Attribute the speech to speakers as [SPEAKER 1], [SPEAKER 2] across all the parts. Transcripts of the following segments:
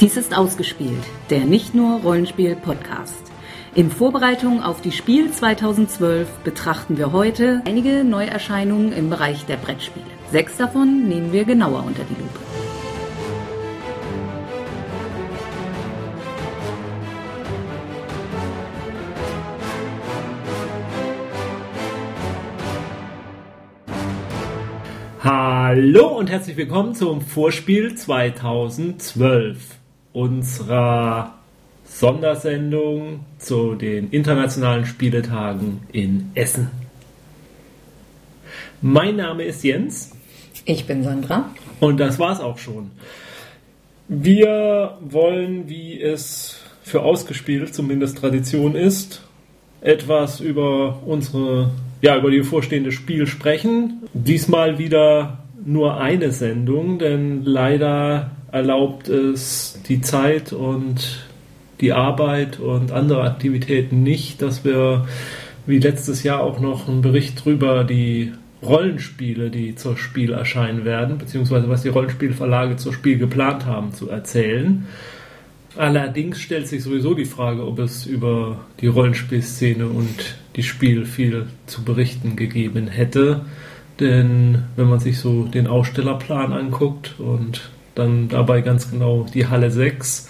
[SPEAKER 1] Dies ist ausgespielt, der nicht nur Rollenspiel-Podcast. In Vorbereitung auf die Spiel 2012 betrachten wir heute einige Neuerscheinungen im Bereich der Brettspiele. Sechs davon nehmen wir genauer unter die Lupe.
[SPEAKER 2] Hallo und herzlich willkommen zum Vorspiel 2012 unserer Sondersendung zu den internationalen Spieletagen in Essen. Mein Name ist Jens.
[SPEAKER 1] Ich bin Sandra.
[SPEAKER 2] Und das war's auch schon. Wir wollen, wie es für ausgespielt zumindest Tradition ist, etwas über unsere ja, über die bevorstehende Spiel sprechen. Diesmal wieder nur eine Sendung, denn leider erlaubt es die Zeit und die Arbeit und andere Aktivitäten nicht, dass wir wie letztes Jahr auch noch einen Bericht drüber die Rollenspiele, die zur Spiel erscheinen werden, beziehungsweise was die Rollenspielverlage zur Spiel geplant haben, zu erzählen. Allerdings stellt sich sowieso die Frage, ob es über die Rollenspielszene und die Spiel viel zu berichten gegeben hätte. Denn wenn man sich so den Ausstellerplan anguckt und dann dabei ganz genau die Halle 6,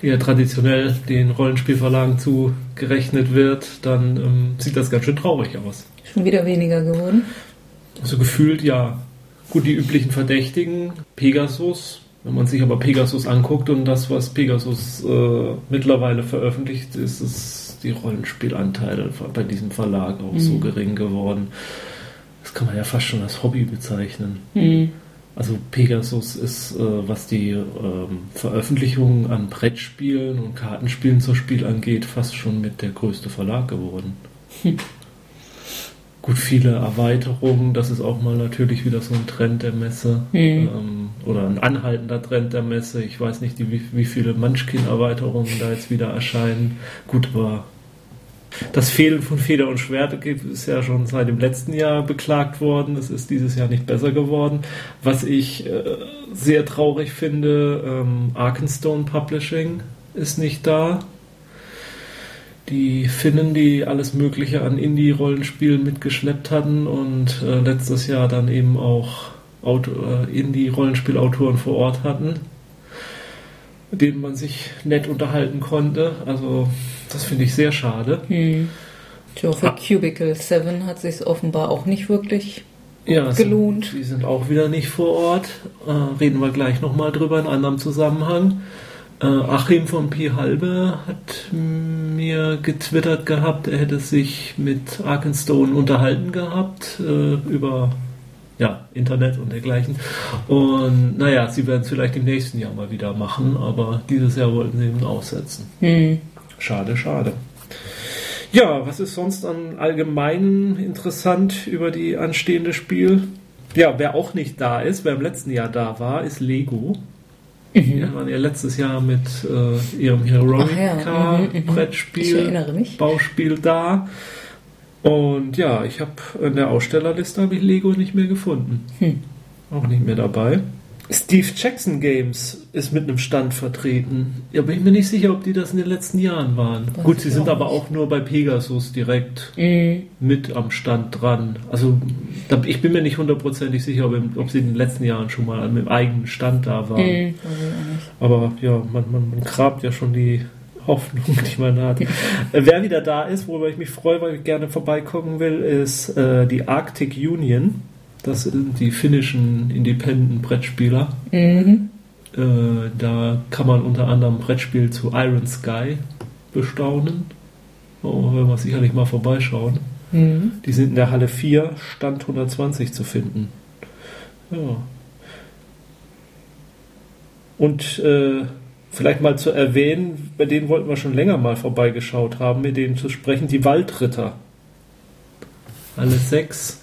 [SPEAKER 2] die ja traditionell den Rollenspielverlagen zugerechnet wird, dann ähm, sieht das ganz schön traurig aus.
[SPEAKER 1] Schon wieder weniger geworden?
[SPEAKER 2] Also gefühlt ja. Gut, die üblichen Verdächtigen, Pegasus, wenn man sich aber Pegasus anguckt und das, was Pegasus äh, mittlerweile veröffentlicht, ist es die Rollenspielanteile bei diesem Verlag auch mhm. so gering geworden. Das kann man ja fast schon als Hobby bezeichnen. Mhm. Also Pegasus ist, äh, was die ähm, Veröffentlichung an Brettspielen und Kartenspielen zur Spiel angeht, fast schon mit der größte Verlag geworden. Hm. Gut, viele Erweiterungen, das ist auch mal natürlich wieder so ein Trend der Messe mhm. ähm, oder ein anhaltender Trend der Messe. Ich weiß nicht, wie, wie viele Munchkin-Erweiterungen da jetzt wieder erscheinen. Gut, aber das Fehlen von Feder und Schwert ist ja schon seit dem letzten Jahr beklagt worden. Es ist dieses Jahr nicht besser geworden. Was ich äh, sehr traurig finde, ähm, Arkenstone Publishing ist nicht da. Die Finnen, die alles Mögliche an Indie-Rollenspielen mitgeschleppt hatten und äh, letztes Jahr dann eben auch äh, Indie-Rollenspielautoren vor Ort hatten, mit denen man sich nett unterhalten konnte. Also das finde ich sehr schade.
[SPEAKER 1] Hm. Tja, für ah. Cubicle 7 hat sich offenbar auch nicht wirklich ja, gelohnt.
[SPEAKER 2] Sind, die sind auch wieder nicht vor Ort. Äh, reden wir gleich nochmal drüber in anderem Zusammenhang. Äh, Achim von Pi Halbe hat mir getwittert gehabt, er hätte sich mit Arkenstone unterhalten gehabt äh, über ja, Internet und dergleichen. Und naja, sie werden es vielleicht im nächsten Jahr mal wieder machen, aber dieses Jahr wollten sie eben aussetzen. Hm. Schade, schade. Ja, was ist sonst an allgemein interessant über die anstehende Spiel? Ja, wer auch nicht da ist, wer im letzten Jahr da war, ist Lego. Mhm. Die waren ja letztes Jahr mit äh, ihrem Heroica ja. mhm, mhm. Brettspiel, Bauspiel da. Und ja, ich habe in der Ausstellerliste habe ich Lego nicht mehr gefunden. Hm. Auch nicht mehr dabei. Steve Jackson Games ist mit einem Stand vertreten. Ja, bin ich mir nicht sicher, ob die das in den letzten Jahren waren. Das Gut, sie sind aber auch nur bei Pegasus direkt mhm. mit am Stand dran. Also ich bin mir nicht hundertprozentig sicher, ob, ob, sie in den letzten Jahren schon mal mit dem eigenen Stand da waren. Mhm. Aber ja, man, man, man grabt ja schon die Hoffnung, die man hat. Wer wieder da ist, worüber ich mich freue, weil ich gerne vorbeikommen will, ist äh, die Arctic Union. Das sind die finnischen Independent-Brettspieler. Mhm. Äh, da kann man unter anderem Brettspiel zu Iron Sky bestaunen. Oh, werden wir sicherlich mal vorbeischauen. Mhm. Die sind in der Halle 4, Stand 120 zu finden. Ja. Und äh, vielleicht mal zu erwähnen, bei denen wollten wir schon länger mal vorbeigeschaut haben, mit denen zu sprechen, die Waldritter. Alle sechs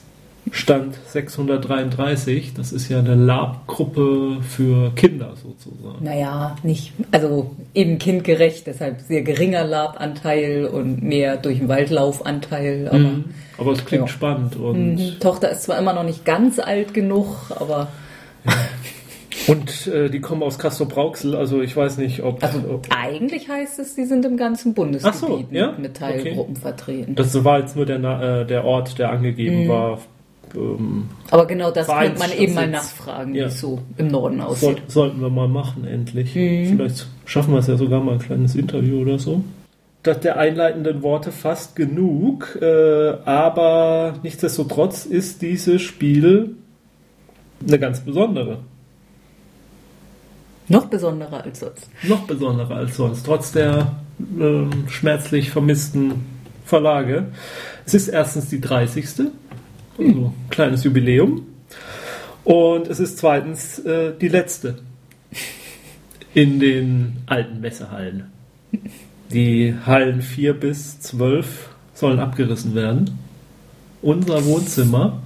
[SPEAKER 2] Stand 633. Das ist ja eine Lab-Gruppe für Kinder sozusagen.
[SPEAKER 1] Naja, nicht, also eben kindgerecht, deshalb sehr geringer Lab-Anteil und mehr durch den Waldlaufanteil.
[SPEAKER 2] Aber, mm, aber es klingt ja. spannend. Und
[SPEAKER 1] mhm. Tochter ist zwar immer noch nicht ganz alt genug, aber.
[SPEAKER 2] Ja. Und äh, die kommen aus Castrop-Rauxel, also ich weiß nicht, ob...
[SPEAKER 1] Also
[SPEAKER 2] ob
[SPEAKER 1] eigentlich heißt es, die sind im ganzen Bundesgebiet
[SPEAKER 2] so, ja?
[SPEAKER 1] mit Teilgruppen vertreten.
[SPEAKER 2] das war jetzt nur der, äh, der Ort, der angegeben
[SPEAKER 1] Mhm.
[SPEAKER 2] war. Ähm,
[SPEAKER 1] Aber genau das könnte man eben mal nachfragen, wie
[SPEAKER 2] Ja.
[SPEAKER 1] es so im Norden
[SPEAKER 2] soll,
[SPEAKER 1] aussieht.
[SPEAKER 2] sollten wir mal machen, endlich.
[SPEAKER 1] Mhm.
[SPEAKER 2] Vielleicht schaffen wir es ja sogar mal ein kleines Interview oder so. Das der einleitenden Worte fast genug, äh, aber nichtsdestotrotz ist dieses Spiel eine ganz besondere.
[SPEAKER 1] Noch besonderer als sonst.
[SPEAKER 2] noch besonderer als sonst, trotz der ähm, schmerzlich vermissten Verlage. Es ist erstens die 30. Also kleines Jubiläum. Und es ist zweitens äh, die letzte in den alten Messehallen. Die Hallen 4 bis 12 sollen abgerissen werden. Unser Wohnzimmer.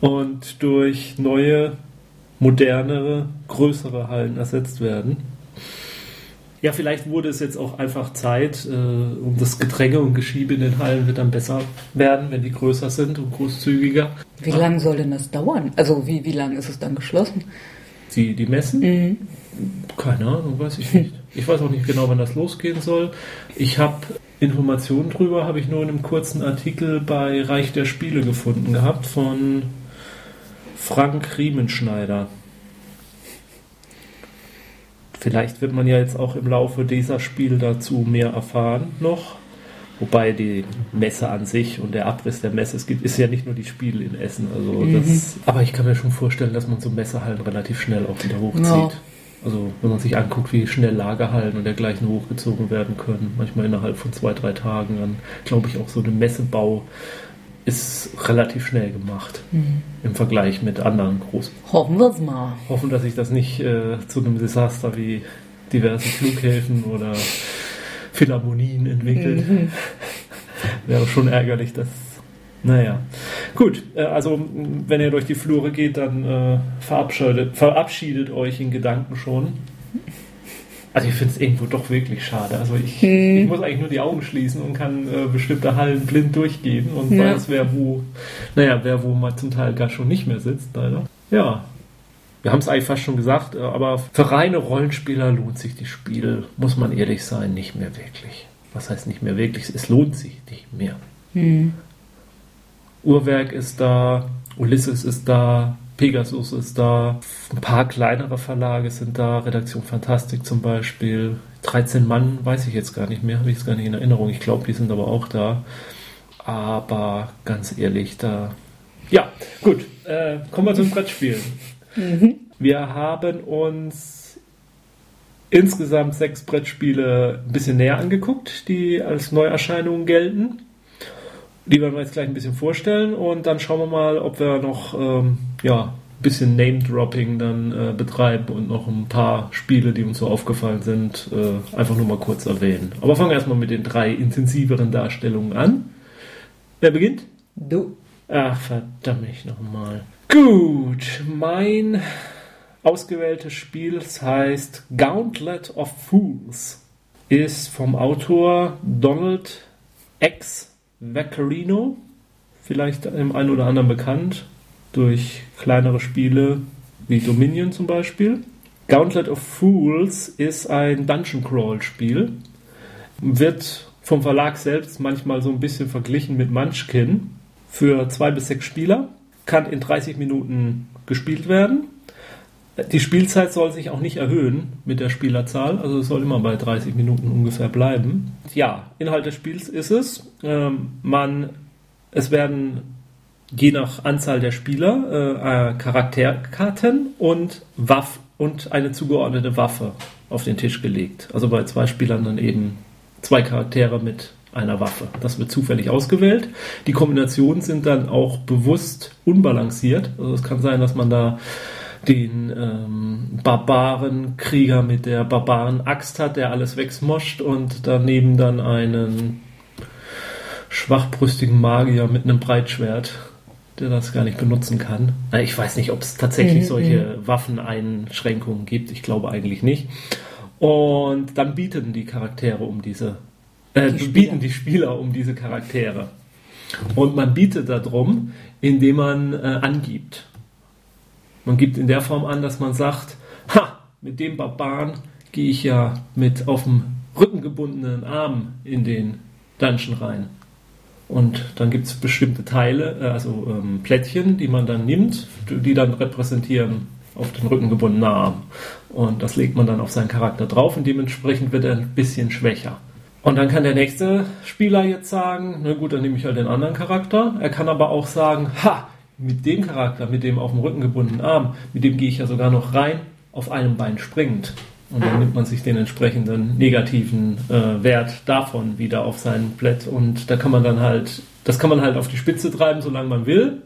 [SPEAKER 2] Und durch neue modernere, größere Hallen ersetzt werden. Ja, vielleicht wurde es jetzt auch einfach Zeit, äh, um das Gedränge und Geschiebe in den Hallen wird dann besser werden, wenn die größer sind und großzügiger.
[SPEAKER 1] Wie lange soll denn das dauern? Also wie, wie lange ist es dann geschlossen?
[SPEAKER 2] Die, die Messen?
[SPEAKER 1] Mhm.
[SPEAKER 2] Keine Ahnung, weiß ich nicht. Ich weiß auch nicht genau, wann das losgehen soll. Ich habe Informationen drüber, habe ich nur in einem kurzen Artikel bei Reich der Spiele gefunden gehabt von Frank Riemenschneider. Vielleicht wird man ja jetzt auch im Laufe dieser Spiele dazu mehr erfahren noch. Wobei die Messe an sich und der Abriss der Messe, es gibt, ist ja nicht nur die Spiele in Essen. Also das, aber ich kann mir schon vorstellen, dass man so Messehallen relativ schnell auch wieder hochzieht.
[SPEAKER 1] Ja.
[SPEAKER 2] Also wenn man sich anguckt, wie schnell Lagerhallen und dergleichen hochgezogen werden können, manchmal innerhalb von zwei, drei Tagen, dann glaube ich auch so ein Messebau ist relativ schnell gemacht im Vergleich mit anderen großen.
[SPEAKER 1] Hoffen wir es mal.
[SPEAKER 2] Hoffen, dass sich das nicht äh, zu einem Desaster wie diverse Flughäfen oder Philharmonien entwickelt. Wäre schon ärgerlich, dass. Naja. Gut, äh, also wenn ihr durch die Flure geht, dann äh, verabschiedet, verabschiedet euch in Gedanken schon. Also ich finde es irgendwo doch wirklich schade. Also ich, ich muss eigentlich nur die Augen schließen und kann äh, bestimmte Hallen blind durchgehen und
[SPEAKER 1] Ja.
[SPEAKER 2] weiß, wer wo, naja, wer wo mal zum Teil gar schon nicht mehr sitzt, leider. Ja. Wir haben es eigentlich fast schon gesagt, äh, aber für reine Rollenspieler lohnt sich das Spiel, muss man ehrlich sein, nicht mehr wirklich. Was heißt nicht mehr wirklich? Es lohnt sich nicht mehr. Uhrwerk ist da, Ulysses ist da, Pegasus ist da, ein paar kleinere Verlage sind da, Redaktion Fantastik zum Beispiel. 13 Mann weiß ich jetzt gar nicht mehr, habe ich jetzt gar nicht in Erinnerung. Ich glaube, die sind aber auch da. Aber ganz ehrlich, da. Ja, gut. Äh, kommen wir zum Brettspielen. Wir haben uns insgesamt sechs Brettspiele ein bisschen näher angeguckt, die als Neuerscheinungen gelten. Die werden wir jetzt gleich ein bisschen vorstellen und dann schauen wir mal, ob wir noch ähm, ja, ein bisschen Name-Dropping dann äh, betreiben und noch ein paar Spiele, die uns so aufgefallen sind, äh, einfach nur mal kurz erwähnen. Aber fangen wir erstmal mit den drei intensiveren Darstellungen an. Wer beginnt?
[SPEAKER 1] Du.
[SPEAKER 2] Ach, verdammt nochmal. Gut, mein ausgewähltes Spiel das heißt Gauntlet of Fools. Ist vom Autor Donald X. Vaccarino. Vielleicht dem einen oder anderen bekannt durch kleinere Spiele wie Dominion zum Beispiel. Gauntlet of Fools ist ein Dungeon Crawl Spiel. Wird vom Verlag selbst manchmal so ein bisschen verglichen mit Munchkin für zwei bis sechs Spieler. Kann in 30 Minuten gespielt werden. Die Spielzeit soll sich auch nicht erhöhen mit der Spielerzahl, also es soll immer bei 30 Minuten ungefähr bleiben. Ja, Inhalt des Spiels ist es, ähm, man, es werden je nach Anzahl der Spieler äh, äh, Charakterkarten und Waff und eine zugeordnete Waffe auf den Tisch gelegt. Also bei zwei Spielern dann eben zwei Charaktere mit einer Waffe. Das wird zufällig ausgewählt. Die Kombinationen sind dann auch bewusst unbalanciert. Also es kann sein, dass man da den ähm, Barbarenkrieger mit der Barbaren-Axt hat, der alles wegsmoscht und daneben dann einen schwachbrüstigen Magier mit einem Breitschwert, der das gar nicht benutzen kann. Ich weiß nicht, ob es tatsächlich
[SPEAKER 1] Mhm,
[SPEAKER 2] solche Waffeneinschränkungen gibt. Ich glaube eigentlich nicht. Und dann bieten die Charaktere um diese, äh,
[SPEAKER 1] Die Spieler.
[SPEAKER 2] bieten die Spieler um diese Charaktere. Und man bietet darum, indem man äh, angibt. Man gibt in der Form an, dass man sagt, ha, mit dem Barbaren gehe ich ja mit auf dem Rücken gebundenen Arm in den Dungeon rein. Und dann gibt es bestimmte Teile, äh, also ähm, Plättchen, die man dann nimmt, die dann repräsentieren auf den Rücken gebundenen Arm. Und das legt man dann auf seinen Charakter drauf und dementsprechend wird er ein bisschen schwächer. Und dann kann der nächste Spieler jetzt sagen, na gut, dann nehme ich halt den anderen Charakter. Er kann aber auch sagen, ha, mit dem Charakter, mit dem auf dem Rücken gebundenen Arm, mit dem gehe ich ja sogar noch rein, auf einem Bein springend. Und dann nimmt man sich den entsprechenden negativen äh, Wert davon wieder auf sein Blatt. Und da kann man dann halt, das kann man halt auf die Spitze treiben, solange man will,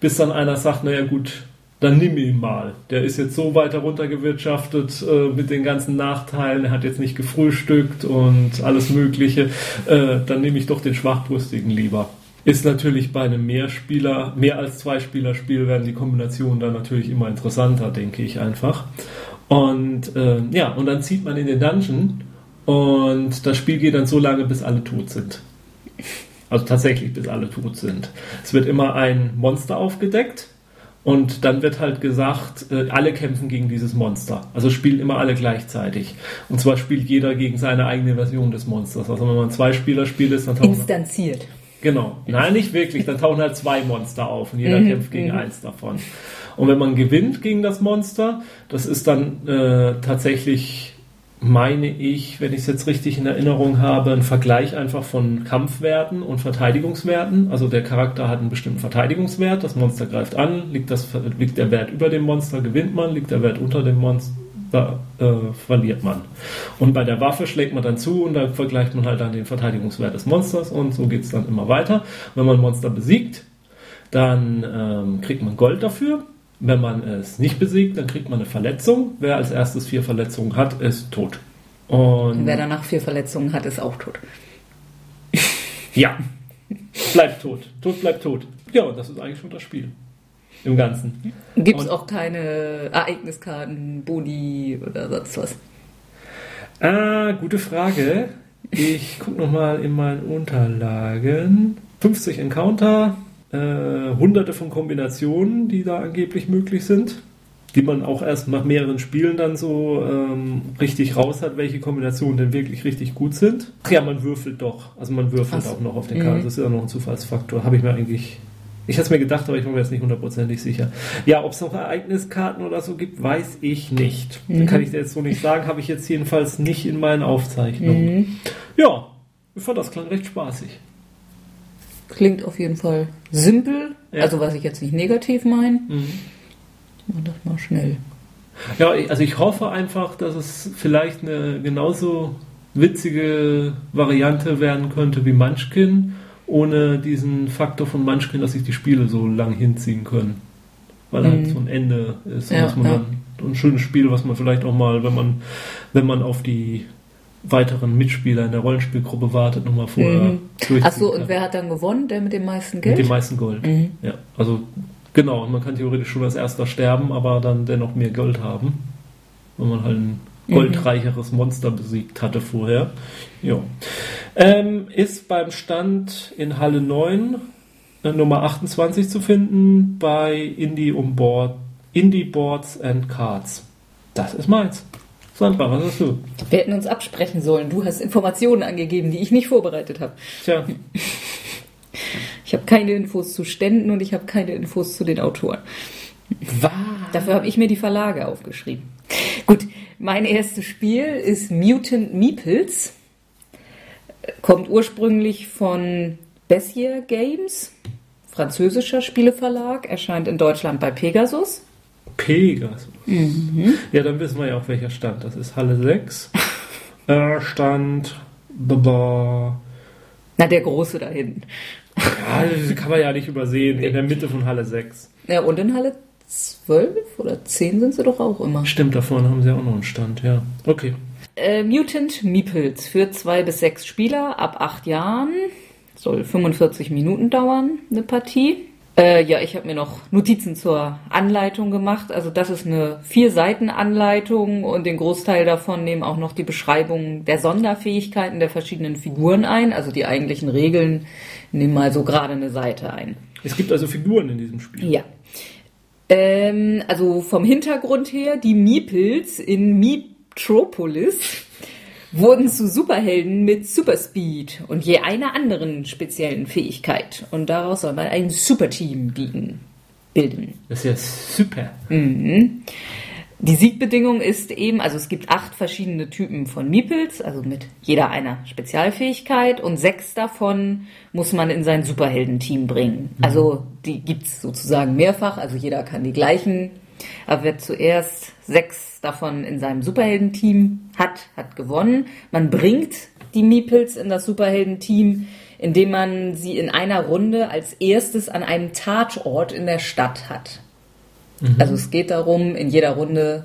[SPEAKER 2] bis dann einer sagt, naja gut, dann nimm ihn mal. Der ist jetzt so weiter runtergewirtschaftet äh, mit den ganzen Nachteilen, er hat jetzt nicht gefrühstückt und alles Mögliche. Äh, dann nehme ich doch den Schwachbrüstigen lieber. Ist natürlich bei einem Mehrspieler, mehr als zwei Spieler Spiel werden die Kombinationen dann natürlich immer interessanter, denke ich einfach. Und äh, ja, und dann zieht man in den Dungeon und das Spiel geht dann so lange, bis alle tot sind. Also tatsächlich, bis alle tot sind. Es wird immer ein Monster aufgedeckt und dann wird halt gesagt, äh, alle kämpfen gegen dieses Monster. Also spielen immer alle gleichzeitig. Und zwar spielt jeder gegen seine eigene Version des Monsters. Also wenn man zwei Spieler spielt, ist dann
[SPEAKER 1] tauchen. Instanziert.
[SPEAKER 2] Genau. Nein, nicht wirklich. Dann tauchen halt zwei Monster auf und jeder mhm. kämpft gegen mhm. eins davon. Und wenn man gewinnt gegen das Monster, das ist dann äh, tatsächlich, meine ich, wenn ich es jetzt richtig in Erinnerung habe, ein Vergleich einfach von Kampfwerten und Verteidigungswerten. Also der Charakter hat einen bestimmten Verteidigungswert, das Monster greift an, liegt, das, liegt der Wert über dem Monster, gewinnt man, liegt der Wert unter dem Monster, äh, verliert man. Und bei der Waffe schlägt man dann zu und dann vergleicht man halt dann den Verteidigungswert des Monsters und so geht es dann immer weiter. Wenn man Monster besiegt, dann ähm, kriegt man Gold dafür. Wenn man es nicht besiegt, dann kriegt man eine Verletzung. Wer als erstes vier Verletzungen hat, ist tot.
[SPEAKER 1] Und wer danach vier Verletzungen hat, ist auch tot.
[SPEAKER 2] ja, bleibt tot. Tot bleibt tot. Ja, und das ist eigentlich schon das Spiel. Im Ganzen.
[SPEAKER 1] Gibt es auch keine Ereigniskarten, Boni oder sonst was?
[SPEAKER 2] Ah, gute Frage. Ich gucke nochmal in meinen Unterlagen. 50 Encounter, äh, hunderte von Kombinationen, die da angeblich möglich sind, die man auch erst nach mehreren Spielen dann so ähm, richtig raus hat, welche Kombinationen denn wirklich richtig gut sind. Ach ja, man würfelt doch. Also man würfelt so. auch noch auf den Karten. Mhm. Das ist ja noch ein Zufallsfaktor. Habe ich mir eigentlich. Ich hatte es mir gedacht, aber ich war mir jetzt nicht hundertprozentig sicher. Ja, ob es noch Ereigniskarten oder so gibt, weiß ich nicht. Mhm. Kann ich dir jetzt so nicht sagen. Habe ich jetzt jedenfalls nicht in meinen Aufzeichnungen. Mhm. Ja, ich fand das klang recht spaßig.
[SPEAKER 1] Klingt auf jeden Fall simpel, ja. also was ich jetzt nicht negativ meine. Mhm. Mach das mal schnell.
[SPEAKER 2] Ja, also ich hoffe einfach, dass es vielleicht eine genauso witzige Variante werden könnte wie Munchkin, ohne diesen Faktor von Munchkin, dass sich die Spiele so lang hinziehen können. Weil halt mhm. halt so ein Ende ist. Ja, man ja. ein schönes Spiel, was man vielleicht auch mal, wenn man, wenn man auf die weiteren Mitspieler in der Rollenspielgruppe wartet, nochmal vorher
[SPEAKER 1] mhm. Achso, und wer hat dann gewonnen? Der mit dem meisten Geld?
[SPEAKER 2] Mit dem meisten Gold. Mhm. Ja, also genau, man kann theoretisch schon als erster sterben, aber dann dennoch mehr Gold haben. Wenn man halt ein. Goldreicheres Monster besiegt hatte vorher. Ja. Ähm, ist beim Stand in Halle 9 äh, Nummer 28 zu finden bei Indie um Board, Indie Boards and Cards. Das ist meins. Sandra, was hast du?
[SPEAKER 1] Wir hätten uns absprechen sollen. Du hast Informationen angegeben, die ich nicht vorbereitet habe. Tja. Ich habe keine Infos zu Ständen und ich habe keine Infos zu den Autoren. Was? Dafür habe ich mir die Verlage aufgeschrieben. Gut, mein erstes Spiel ist Mutant Meeples. Kommt ursprünglich von Bessier Games, französischer Spieleverlag, erscheint in Deutschland bei Pegasus.
[SPEAKER 2] Pegasus. Mhm. Ja, dann wissen wir ja auch, welcher Stand. Das ist Halle 6. äh, Stand. Baba.
[SPEAKER 1] Na, der große da hinten.
[SPEAKER 2] Ja, das kann man ja nicht übersehen. In der Mitte von Halle 6.
[SPEAKER 1] Ja, und in Halle 12 oder 10 sind sie doch auch immer.
[SPEAKER 2] Stimmt, da vorne haben sie auch noch einen Stand, ja. Okay.
[SPEAKER 1] Äh, Mutant Meeples für zwei bis sechs Spieler ab acht Jahren. Soll 45 Minuten dauern, eine Partie. Äh, ja, ich habe mir noch Notizen zur Anleitung gemacht. Also das ist eine vier Seiten Anleitung und den Großteil davon nehmen auch noch die Beschreibung der Sonderfähigkeiten der verschiedenen Figuren ein. Also die eigentlichen Regeln nehmen mal so gerade eine Seite ein.
[SPEAKER 2] Es gibt also Figuren in diesem Spiel.
[SPEAKER 1] Ja. Ähm, also vom Hintergrund her, die Meeples in Meetropolis wurden zu Superhelden mit Superspeed und je einer anderen speziellen Fähigkeit. Und daraus soll man ein Superteam bieten, bilden.
[SPEAKER 2] Das ist ja super.
[SPEAKER 1] Mhm. Die Siegbedingung ist eben, also es gibt acht verschiedene Typen von Meeples, also mit jeder einer Spezialfähigkeit und sechs davon muss man in sein Superheldenteam bringen.
[SPEAKER 2] Mhm.
[SPEAKER 1] Also die gibt's sozusagen mehrfach, also jeder kann die gleichen, aber wer zuerst sechs davon in seinem Superheldenteam hat, hat gewonnen. Man bringt die Meeples in das Superheldenteam, indem man sie in einer Runde als erstes an einem Tatort in der Stadt hat. Also es geht darum, in jeder Runde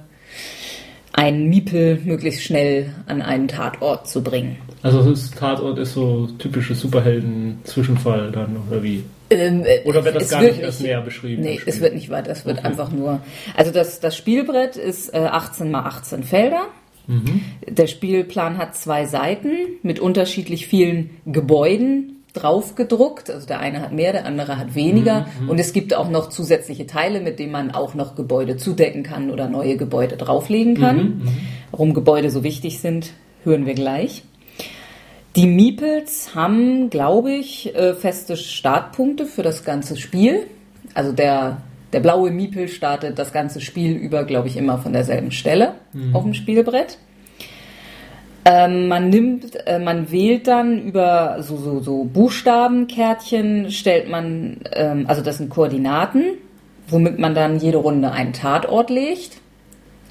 [SPEAKER 1] einen Miepel möglichst schnell an einen Tatort zu bringen.
[SPEAKER 2] Also das Tatort ist so typische Superhelden-Zwischenfall dann, oder wie?
[SPEAKER 1] Ähm, äh,
[SPEAKER 2] Oder wird das gar
[SPEAKER 1] wird
[SPEAKER 2] nicht erst näher beschrieben?
[SPEAKER 1] Nee, es wird nicht weiter. Es wird
[SPEAKER 2] Okay.
[SPEAKER 1] einfach nur. Also das, das Spielbrett ist äh, 18 mal 18 Felder.
[SPEAKER 2] Mhm.
[SPEAKER 1] Der Spielplan hat zwei Seiten mit unterschiedlich vielen Gebäuden draufgedruckt. Also der eine hat mehr, der andere hat weniger.
[SPEAKER 2] Mhm,
[SPEAKER 1] Und es gibt auch noch zusätzliche Teile, mit denen man auch noch Gebäude zudecken kann oder neue Gebäude drauflegen kann.
[SPEAKER 2] Mhm,
[SPEAKER 1] Warum Gebäude so wichtig sind, hören wir gleich. Die Meeples haben, glaube ich, äh, feste Startpunkte für das ganze Spiel. Also der, der blaue Miepel startet das ganze Spiel über, glaube ich, immer von derselben Stelle auf dem Spielbrett. Ähm, man nimmt, äh, man wählt dann über so, so, so Buchstabenkärtchen, stellt man, ähm, also das sind Koordinaten, womit man dann jede Runde einen Tatort legt.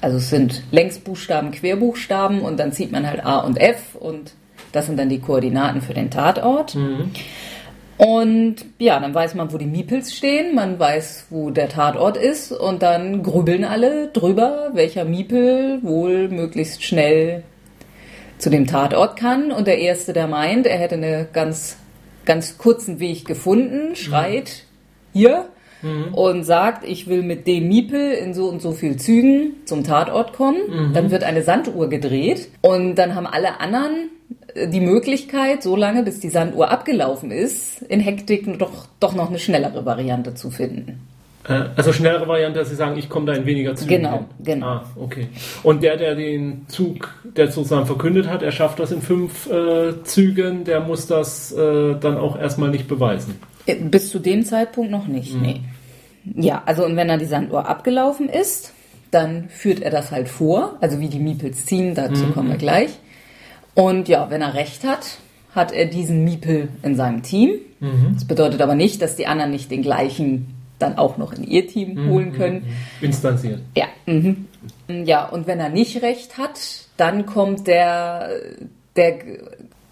[SPEAKER 1] Also es sind Längsbuchstaben, Querbuchstaben und dann zieht man halt A und F und das sind dann die Koordinaten für den Tatort. Und ja, dann weiß man, wo die Meeples stehen, man weiß, wo der Tatort ist und dann grübeln alle drüber, welcher Miepel wohl möglichst schnell zu dem Tatort kann. Und der Erste, der meint, er hätte einen ganz, ganz kurzen Weg gefunden, schreit hier und sagt, ich will mit dem Miepel in so und so viel Zügen zum Tatort kommen. Dann wird eine Sanduhr gedreht und dann haben alle anderen äh, die Möglichkeit, so lange bis die Sanduhr abgelaufen ist, in Hektik doch, doch noch eine schnellere Variante zu finden.
[SPEAKER 2] Äh, Also schnellere Variante, dass Sie sagen, ich komme da in weniger Zügen
[SPEAKER 1] Genau,
[SPEAKER 2] hin.
[SPEAKER 1] genau.
[SPEAKER 2] Ah, okay. Und der, der den Zug, der sozusagen verkündet hat, er schafft das in fünf äh, Zügen, der muss das äh, dann auch erstmal nicht beweisen.
[SPEAKER 1] Äh, Bis zu dem Zeitpunkt noch nicht, nee. Ja, also und wenn dann die Sanduhr abgelaufen ist, dann führt er das halt vor, also wie die Miepels ziehen, dazu kommen wir gleich. Und ja, wenn er recht hat, hat er diesen Miepel in seinem Team. Das bedeutet aber nicht, dass die anderen nicht den gleichen dann auch noch in ihr Team holen können.
[SPEAKER 2] Instanziert.
[SPEAKER 1] Ja. Mhm. Ja, und wenn er nicht recht hat, dann kommt der, der,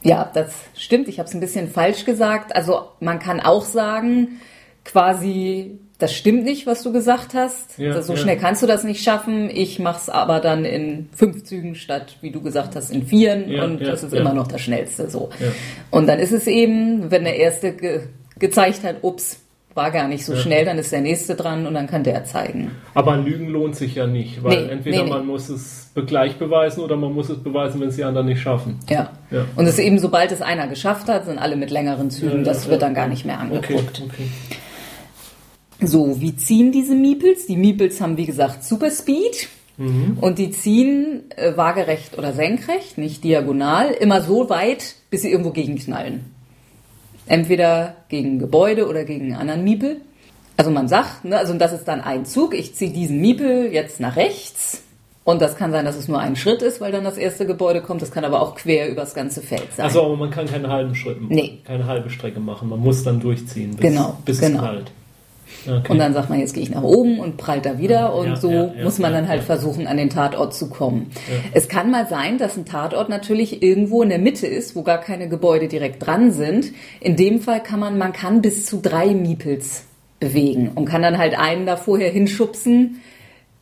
[SPEAKER 1] ja, das stimmt, ich habe es ein bisschen falsch gesagt. Also man kann auch sagen, quasi, das stimmt nicht, was du gesagt hast.
[SPEAKER 2] Ja,
[SPEAKER 1] so
[SPEAKER 2] ja.
[SPEAKER 1] schnell kannst du das nicht schaffen. Ich mach's aber dann in fünf Zügen statt, wie du gesagt hast, in vieren.
[SPEAKER 2] Ja,
[SPEAKER 1] und das ist immer noch das Schnellste so. Und dann ist es eben, wenn der Erste ge gezeigt hat, ups, war gar nicht so schnell, dann ist der Nächste dran und dann kann der zeigen.
[SPEAKER 2] Aber Lügen lohnt sich ja nicht, weil
[SPEAKER 1] Nee,
[SPEAKER 2] entweder
[SPEAKER 1] nee, nee.
[SPEAKER 2] man muss es gleich beweisen oder man muss es beweisen, wenn es die anderen nicht schaffen.
[SPEAKER 1] Ja.
[SPEAKER 2] Ja.
[SPEAKER 1] Und es ist eben, sobald es einer geschafft hat, sind alle mit längeren Zügen,
[SPEAKER 2] Ja,
[SPEAKER 1] das
[SPEAKER 2] ja,
[SPEAKER 1] wird
[SPEAKER 2] ja.
[SPEAKER 1] dann gar nicht mehr
[SPEAKER 2] Okay,
[SPEAKER 1] angeguckt.
[SPEAKER 2] okay.
[SPEAKER 1] So, wie ziehen diese Meeples? Die Meeples haben, wie gesagt, Superspeed. Und die ziehen äh, waagerecht oder senkrecht, nicht diagonal, immer so weit, bis sie irgendwo gegenknallen. Entweder gegen Gebäude oder gegen einen anderen Miepel. Also man sagt, ne, also das ist dann ein Zug, ich ziehe diesen Miepel jetzt nach rechts. Und das kann sein, dass es nur ein Schritt ist, weil dann das erste Gebäude kommt. Das kann aber auch quer übers ganze Feld sein.
[SPEAKER 2] Also aber man kann keine halben Schritte machen,
[SPEAKER 1] Nee.
[SPEAKER 2] keine halbe Strecke machen. Man muss dann durchziehen, bis,
[SPEAKER 1] Genau,
[SPEAKER 2] bis
[SPEAKER 1] genau.
[SPEAKER 2] es knallt. Okay.
[SPEAKER 1] Und dann sagt man, jetzt gehe ich nach oben und prallt da wieder und
[SPEAKER 2] Ja,
[SPEAKER 1] so
[SPEAKER 2] ja, ja,
[SPEAKER 1] muss man
[SPEAKER 2] ja,
[SPEAKER 1] dann halt
[SPEAKER 2] ja.
[SPEAKER 1] versuchen, an den Tatort zu kommen. Es kann mal sein, dass ein Tatort natürlich irgendwo in der Mitte ist, wo gar keine Gebäude direkt dran sind. In dem Fall kann man, man kann bis zu drei Miepels bewegen und kann dann halt einen da vorher hinschubsen,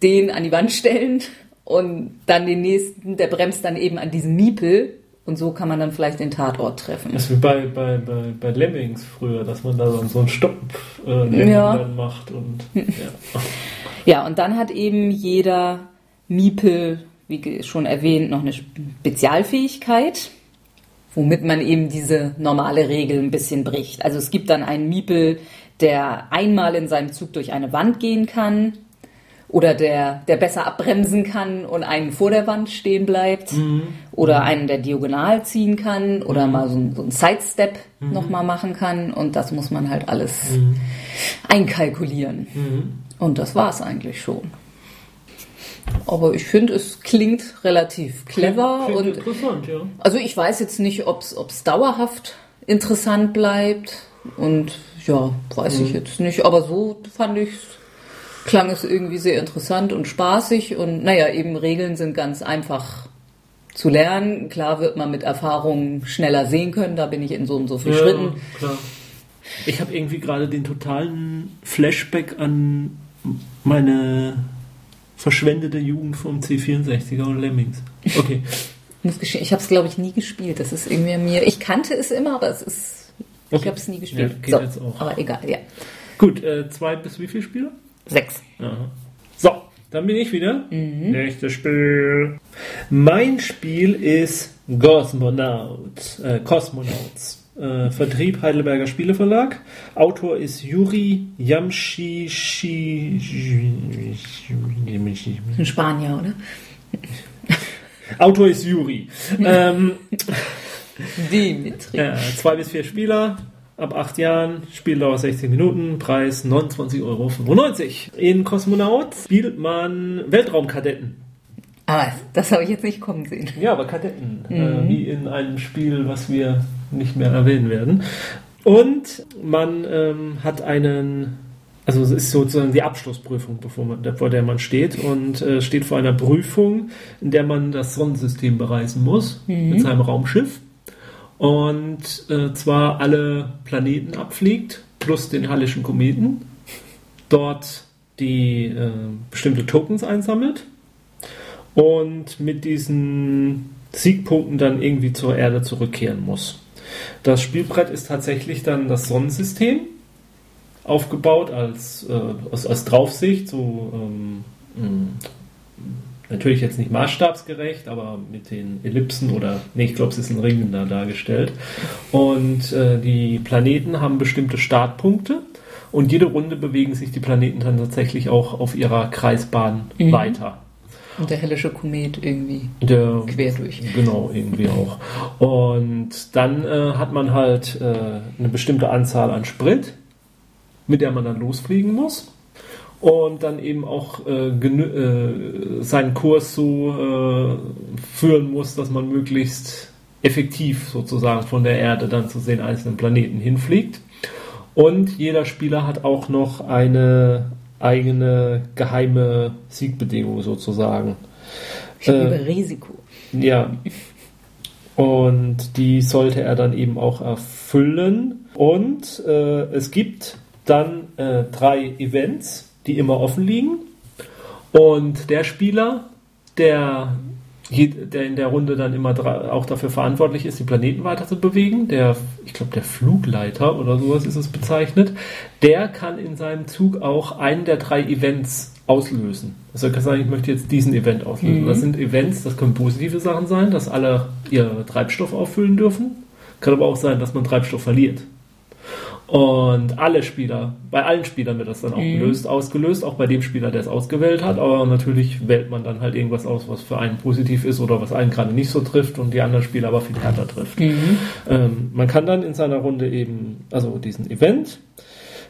[SPEAKER 1] den an die Wand stellen und dann den nächsten, der bremst dann eben an diesem Miepel und so kann man dann vielleicht den Tatort treffen.
[SPEAKER 2] Das ist wie bei, bei, bei, bei Lemmings früher, dass man da so einen Stopp äh,
[SPEAKER 1] Ja.
[SPEAKER 2] dann macht und ja.
[SPEAKER 1] Ja, und dann hat eben jeder Miepel, wie schon erwähnt, noch eine Spezialfähigkeit, womit man eben diese normale Regel ein bisschen bricht. Also es gibt dann einen Miepel, der einmal in seinem Zug durch eine Wand gehen kann. oder der, der besser abbremsen kann und einen vor der Wand stehen bleibt
[SPEAKER 2] Mhm.
[SPEAKER 1] Oder einen, der diagonal ziehen kann oder mal so, ein- so einen Sidestep nochmal machen kann. Und das muss man halt alles einkalkulieren. Und das war es eigentlich schon. Aber ich finde, es klingt relativ clever
[SPEAKER 2] Klingt
[SPEAKER 1] und
[SPEAKER 2] interessant, ja.
[SPEAKER 1] also ich weiß jetzt nicht, ob es dauerhaft interessant bleibt. Und ja, weiß ich jetzt nicht, aber so fand ich klang es irgendwie sehr interessant und spaßig. Und naja, eben Regeln sind ganz einfach zu lernen. Klar wird man mit Erfahrung schneller sehen können, da bin ich in so und so vielen
[SPEAKER 2] ja,
[SPEAKER 1] Schritten.
[SPEAKER 2] klar. Ich habe irgendwie gerade den totalen Flashback an meine verschwendete Jugend vom C64er und Lemmings. Okay.
[SPEAKER 1] Ich ich habe es glaube ich nie gespielt. Das ist irgendwie mir, ich kannte es immer, aber es ist, ich
[SPEAKER 2] Okay.
[SPEAKER 1] habe es nie gespielt.
[SPEAKER 2] Ja, geht jetzt auch.
[SPEAKER 1] Aber egal, ja.
[SPEAKER 2] Gut, äh, zwei bis wie viele Spieler?
[SPEAKER 1] Sechs.
[SPEAKER 2] Aha. Dann bin ich wieder. Nächstes Spiel. Mein Spiel ist Cosmonaut. Äh, Cosmonauts. Äh, Vertrieb Heidelberger Spieleverlag. Autor ist Juri Yamshi.
[SPEAKER 1] Ein Spanier, oder?
[SPEAKER 2] Autor ist Juri. ähm,
[SPEAKER 1] Dimitri.
[SPEAKER 2] ja, zwei bis vier Spieler. Ab acht Jahren, Spieldauer 60 Minuten, Preis 29,95 Euro. In Cosmonaut spielt man Weltraumkadetten.
[SPEAKER 1] Aber das habe ich jetzt nicht kommen sehen.
[SPEAKER 2] Ja, aber Kadetten, äh, wie in einem Spiel, was wir nicht mehr erwähnen werden. Und man ähm, hat einen, also es ist sozusagen die Abschlussprüfung, bevor man, vor der man steht und äh, steht vor einer Prüfung, in der man das Sonnensystem bereisen muss mit seinem Raumschiff und äh, zwar alle Planeten abfliegt plus den Hallischen Kometen, dort die äh, bestimmte Tokens einsammelt und mit diesen Siegpunkten dann irgendwie zur Erde zurückkehren muss. Das Spielbrett ist tatsächlich dann das Sonnensystem aufgebaut als, äh, als, als Draufsicht, so ähm, natürlich jetzt nicht maßstabsgerecht, aber mit den Ellipsen oder, nee, ich glaube, es ist ein Ring da dargestellt. Und äh, die Planeten haben bestimmte Startpunkte und jede Runde bewegen sich die Planeten dann tatsächlich auch auf ihrer Kreisbahn weiter.
[SPEAKER 1] Und der hellische Komet irgendwie
[SPEAKER 2] Der,
[SPEAKER 1] quer durch.
[SPEAKER 2] Genau, irgendwie auch. Und dann äh, hat man halt äh, eine bestimmte Anzahl an Sprit, mit der man dann losfliegen muss. Und dann eben auch äh, äh, seinen Kurs so äh, führen muss, dass man möglichst effektiv sozusagen von der Erde dann zu den einzelnen Planeten hinfliegt. Und jeder Spieler hat auch noch eine eigene geheime Siegbedingung sozusagen.
[SPEAKER 1] Ich
[SPEAKER 2] Äh,
[SPEAKER 1] liebe Risiko.
[SPEAKER 2] Ja. Und die sollte er dann eben auch erfüllen. Und äh, es gibt dann äh, drei Events, die immer offen liegen. Und der Spieler, der, der in der Runde dann immer auch dafür verantwortlich ist, die Planeten weiter zu bewegen, der, ich glaube, der Flugleiter oder sowas ist es bezeichnet, der kann in seinem Zug auch einen der drei Events auslösen. Also er kann sagen, ich möchte jetzt diesen Event auslösen. Das sind Events, das können positive Sachen sein, dass alle ihr Treibstoff auffüllen dürfen. Kann aber auch sein, dass man Treibstoff verliert. Und alle Spieler, bei allen Spielern wird das dann auch gelöst, ausgelöst, auch bei dem Spieler, der es ausgewählt hat. Aber natürlich wählt man dann halt irgendwas aus, was für einen positiv ist oder was einen gerade nicht so trifft und die anderen Spieler aber viel härter trifft. Ähm, man kann dann in seiner Runde eben, also diesen Event,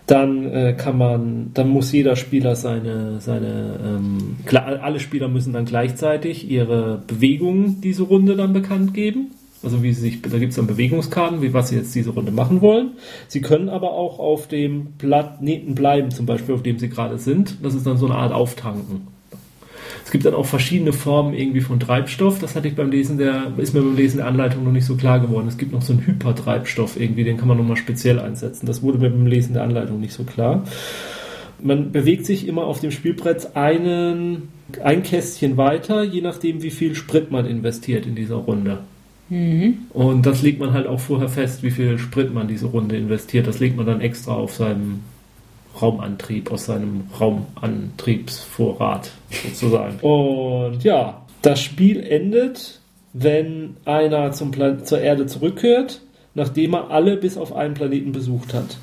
[SPEAKER 2] dann äh, kann man, dann muss jeder Spieler seine, seine, ähm, klar, alle Spieler müssen dann gleichzeitig ihre Bewegungen diese Runde dann bekannt geben. Also wie sie sich, da gibt es dann Bewegungskarten, wie was sie jetzt diese Runde machen wollen. Sie können aber auch auf dem Planeten bleiben, zum Beispiel auf dem sie gerade sind. Das ist dann so eine Art Auftanken. Es gibt dann auch verschiedene Formen irgendwie von Treibstoff. Das hatte ich beim Lesen der, ist mir beim Lesen der Anleitung noch nicht so klar geworden. Es gibt noch so einen Hypertreibstoff irgendwie, den kann man nochmal speziell einsetzen. Das wurde mir beim Lesen der Anleitung nicht so klar. Man bewegt sich immer auf dem Spielbrett einen, ein Kästchen weiter, je nachdem, wie viel Sprit man investiert in dieser Runde. Und das legt man halt auch vorher fest, wie viel Sprit man diese Runde investiert. Das legt man dann extra auf seinem Raumantrieb, aus seinem Raumantriebsvorrat sozusagen. Und ja, das Spiel endet, wenn einer zum Plan zur Erde zurückkehrt, nachdem er alle bis auf einen Planeten besucht hat.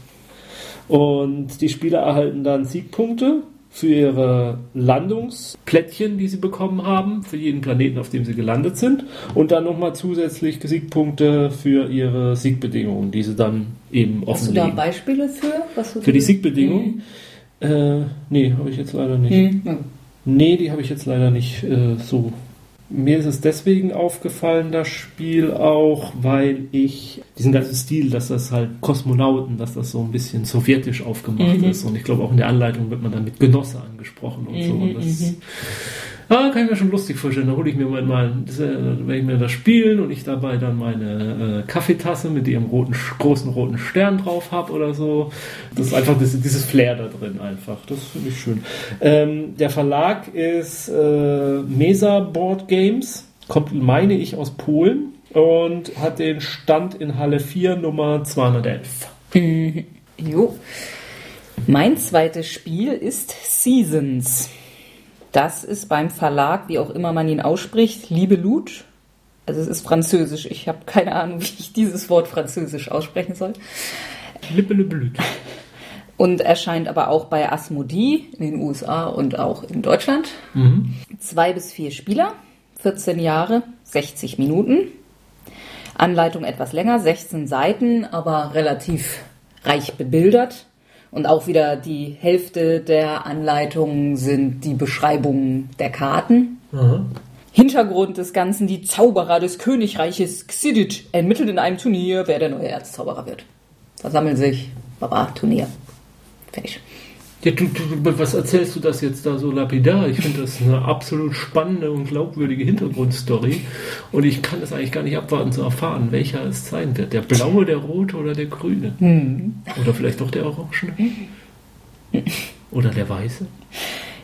[SPEAKER 2] Und die Spieler erhalten dann Siegpunkte für ihre Landungsplättchen, die sie bekommen haben, für jeden Planeten, auf dem sie gelandet sind. Und dann nochmal zusätzlich Siegpunkte für ihre Siegbedingungen, die sie dann eben offenlegen. Hast du da
[SPEAKER 1] Beispiele für?
[SPEAKER 2] für die Siegbedingungen? Mhm. Äh, nee, habe ich jetzt leider nicht. Mhm. Nee, die habe ich jetzt leider nicht äh, so mir ist es deswegen aufgefallen, das Spiel auch, weil ich diesen ganzen Stil, dass das halt Kosmonauten, dass das so ein bisschen sowjetisch aufgemacht mhm. ist. Und ich glaube auch in der Anleitung wird man dann mit Genosse angesprochen und mhm, so. Und das, mhm. Ah, kann ich mir schon lustig vorstellen. Da hole ich mir mal, mal wenn ich mir das spielen und ich dabei dann meine äh, Kaffeetasse mit ihrem roten, großen roten Stern drauf habe oder so. Das ist einfach das, dieses Flair da drin einfach. Das finde ich schön. Ähm, der Verlag ist äh, Mesa Board Games. Kommt, meine ich, aus Polen und hat den Stand in Halle 4 Nummer 211.
[SPEAKER 1] Mhm. Jo. Mein zweites Spiel ist Seasons. Das ist beim Verlag, wie auch immer man ihn ausspricht, Liebe Lut. Also es ist französisch. Ich habe keine Ahnung, wie ich dieses Wort französisch aussprechen soll.
[SPEAKER 2] Lippe Blut.
[SPEAKER 1] Und erscheint aber auch bei Asmodee in den USA und auch in Deutschland. Mhm. Zwei bis vier Spieler, 14 Jahre, 60 Minuten. Anleitung etwas länger, 16 Seiten, aber relativ reich bebildert. Und auch wieder die Hälfte der Anleitungen sind die Beschreibungen der Karten. Mhm. Hintergrund des Ganzen, die Zauberer des Königreiches Xidit ermitteln in einem Turnier, wer der neue Erzzauberer wird. Versammeln sich, Baba, Turnier. Fertig.
[SPEAKER 2] Ja, du, du, was erzählst du das jetzt da so lapidar? Ich finde das eine absolut spannende und glaubwürdige Hintergrundstory. Und ich kann es eigentlich gar nicht abwarten zu erfahren, welcher es sein wird. Der blaue, der rote oder der grüne? Hm. Oder vielleicht doch der orangene? Oder der weiße?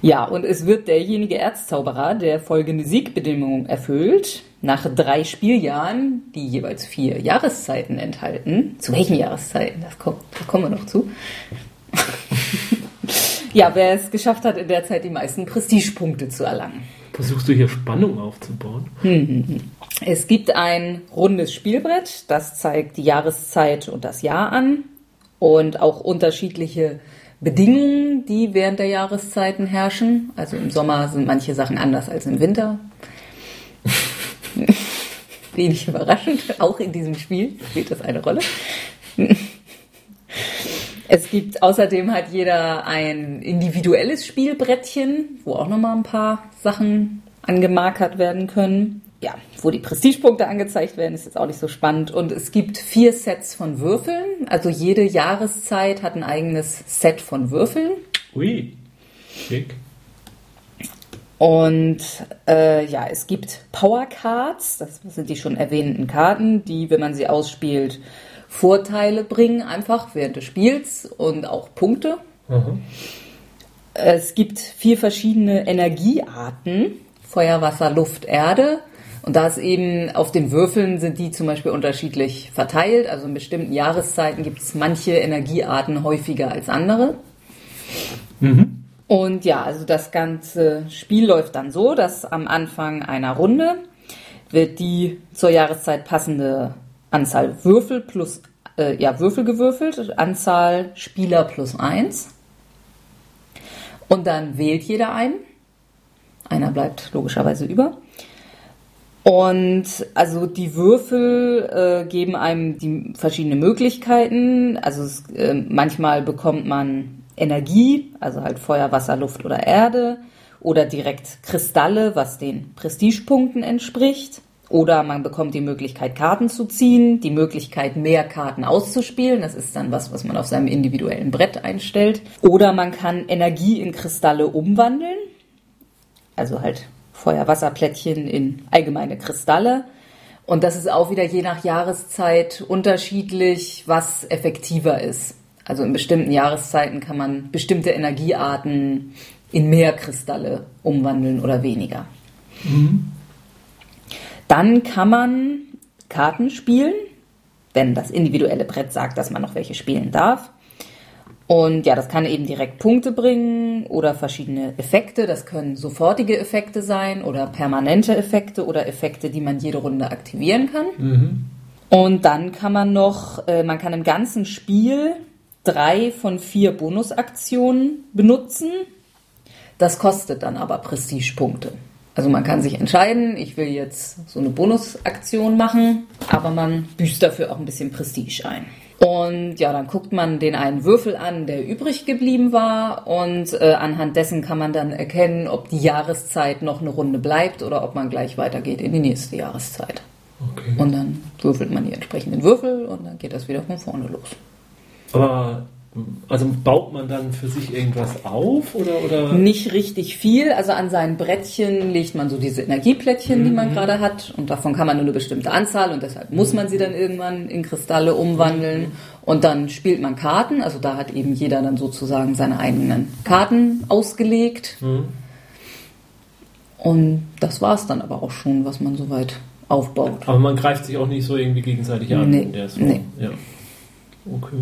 [SPEAKER 1] Ja, und es wird derjenige Erzzauberer, der folgende Siegbedingungen erfüllt, nach drei Spieljahren, die jeweils vier Jahreszeiten enthalten. Zu welchen Jahreszeiten? Das kommt, da kommen wir noch zu. Ja, wer es geschafft hat, in der Zeit die meisten Prestigepunkte zu erlangen.
[SPEAKER 2] Versuchst du hier Spannung aufzubauen?
[SPEAKER 1] Hm. Es gibt ein rundes Spielbrett, das zeigt die Jahreszeit und das Jahr an und auch unterschiedliche Bedingungen, die während der Jahreszeiten herrschen. Also im Sommer sind manche Sachen anders als im Winter. Wenig überraschend, auch in diesem Spiel spielt das eine Rolle. Es gibt außerdem hat jeder ein individuelles Spielbrettchen, wo auch nochmal ein paar Sachen angemarkert werden können. Ja, wo die Prestigepunkte angezeigt werden, ist jetzt auch nicht so spannend. Und es gibt vier Sets von Würfeln. Also jede Jahreszeit hat ein eigenes Set von Würfeln.
[SPEAKER 2] Ui, schick.
[SPEAKER 1] Und äh, ja, es gibt Power Cards, das sind die schon erwähnten Karten, die, wenn man sie ausspielt, Vorteile bringen, einfach während des Spiels und auch Punkte. Mhm. Es gibt vier verschiedene Energiearten: Feuer, Wasser, Luft, Erde. Und da ist eben auf den Würfeln sind die zum Beispiel unterschiedlich verteilt. Also in bestimmten Jahreszeiten gibt es manche Energiearten häufiger als andere. Mhm. Und ja, also das ganze Spiel läuft dann so, dass am Anfang einer Runde wird die zur Jahreszeit passende Anzahl Würfel plus, äh, ja, Würfel gewürfelt, Anzahl Spieler plus eins. Und dann wählt jeder einen. Einer bleibt logischerweise über. Und also die Würfel äh, geben einem die verschiedenen Möglichkeiten. Also es, äh, manchmal bekommt man Energie, also halt Feuer, Wasser, Luft oder Erde, oder direkt Kristalle, was den Prestigepunkten entspricht. Oder man bekommt die Möglichkeit, Karten zu ziehen, die Möglichkeit, mehr Karten auszuspielen. Das ist dann was, was man auf seinem individuellen Brett einstellt. Oder man kann Energie in Kristalle umwandeln. Also halt Feuer-Wasser-Plättchen in allgemeine Kristalle. Und das ist auch wieder je nach Jahreszeit unterschiedlich, was effektiver ist. Also in bestimmten Jahreszeiten kann man bestimmte Energiearten in mehr Kristalle umwandeln oder weniger. Mhm. Dann kann man Karten spielen, wenn das individuelle Brett sagt, dass man noch welche spielen darf. Und ja, das kann eben direkt Punkte bringen oder verschiedene Effekte. Das können sofortige Effekte sein oder permanente Effekte oder Effekte, die man jede Runde aktivieren kann. Mhm. Und dann kann man noch, äh, man kann im ganzen Spiel drei von vier Bonusaktionen benutzen. Das kostet dann aber Prestigepunkte. Also man kann sich entscheiden, ich will jetzt so eine Bonusaktion machen, aber man büßt dafür auch ein bisschen Prestige ein. Und ja, dann guckt man den einen Würfel an, der übrig geblieben war. Und äh, anhand dessen kann man dann erkennen, ob die Jahreszeit noch eine Runde bleibt oder ob man gleich weitergeht in die nächste Jahreszeit. Okay. Und dann würfelt man die entsprechenden Würfel und dann geht das wieder von vorne los.
[SPEAKER 2] Aber also baut man dann für sich irgendwas auf oder, oder?
[SPEAKER 1] Nicht richtig viel. Also an seinen Brettchen legt man so diese Energieplättchen, die man mhm. gerade hat. Und davon kann man nur eine bestimmte Anzahl und deshalb muss man sie dann irgendwann in Kristalle umwandeln. Mhm. Und dann spielt man Karten. Also da hat eben jeder dann sozusagen seine eigenen Karten ausgelegt. Mhm. Und das war es dann aber auch schon, was man soweit aufbaut.
[SPEAKER 2] Aber man greift sich auch nicht so irgendwie gegenseitig an.
[SPEAKER 1] Nee, nee. Ja.
[SPEAKER 2] Okay.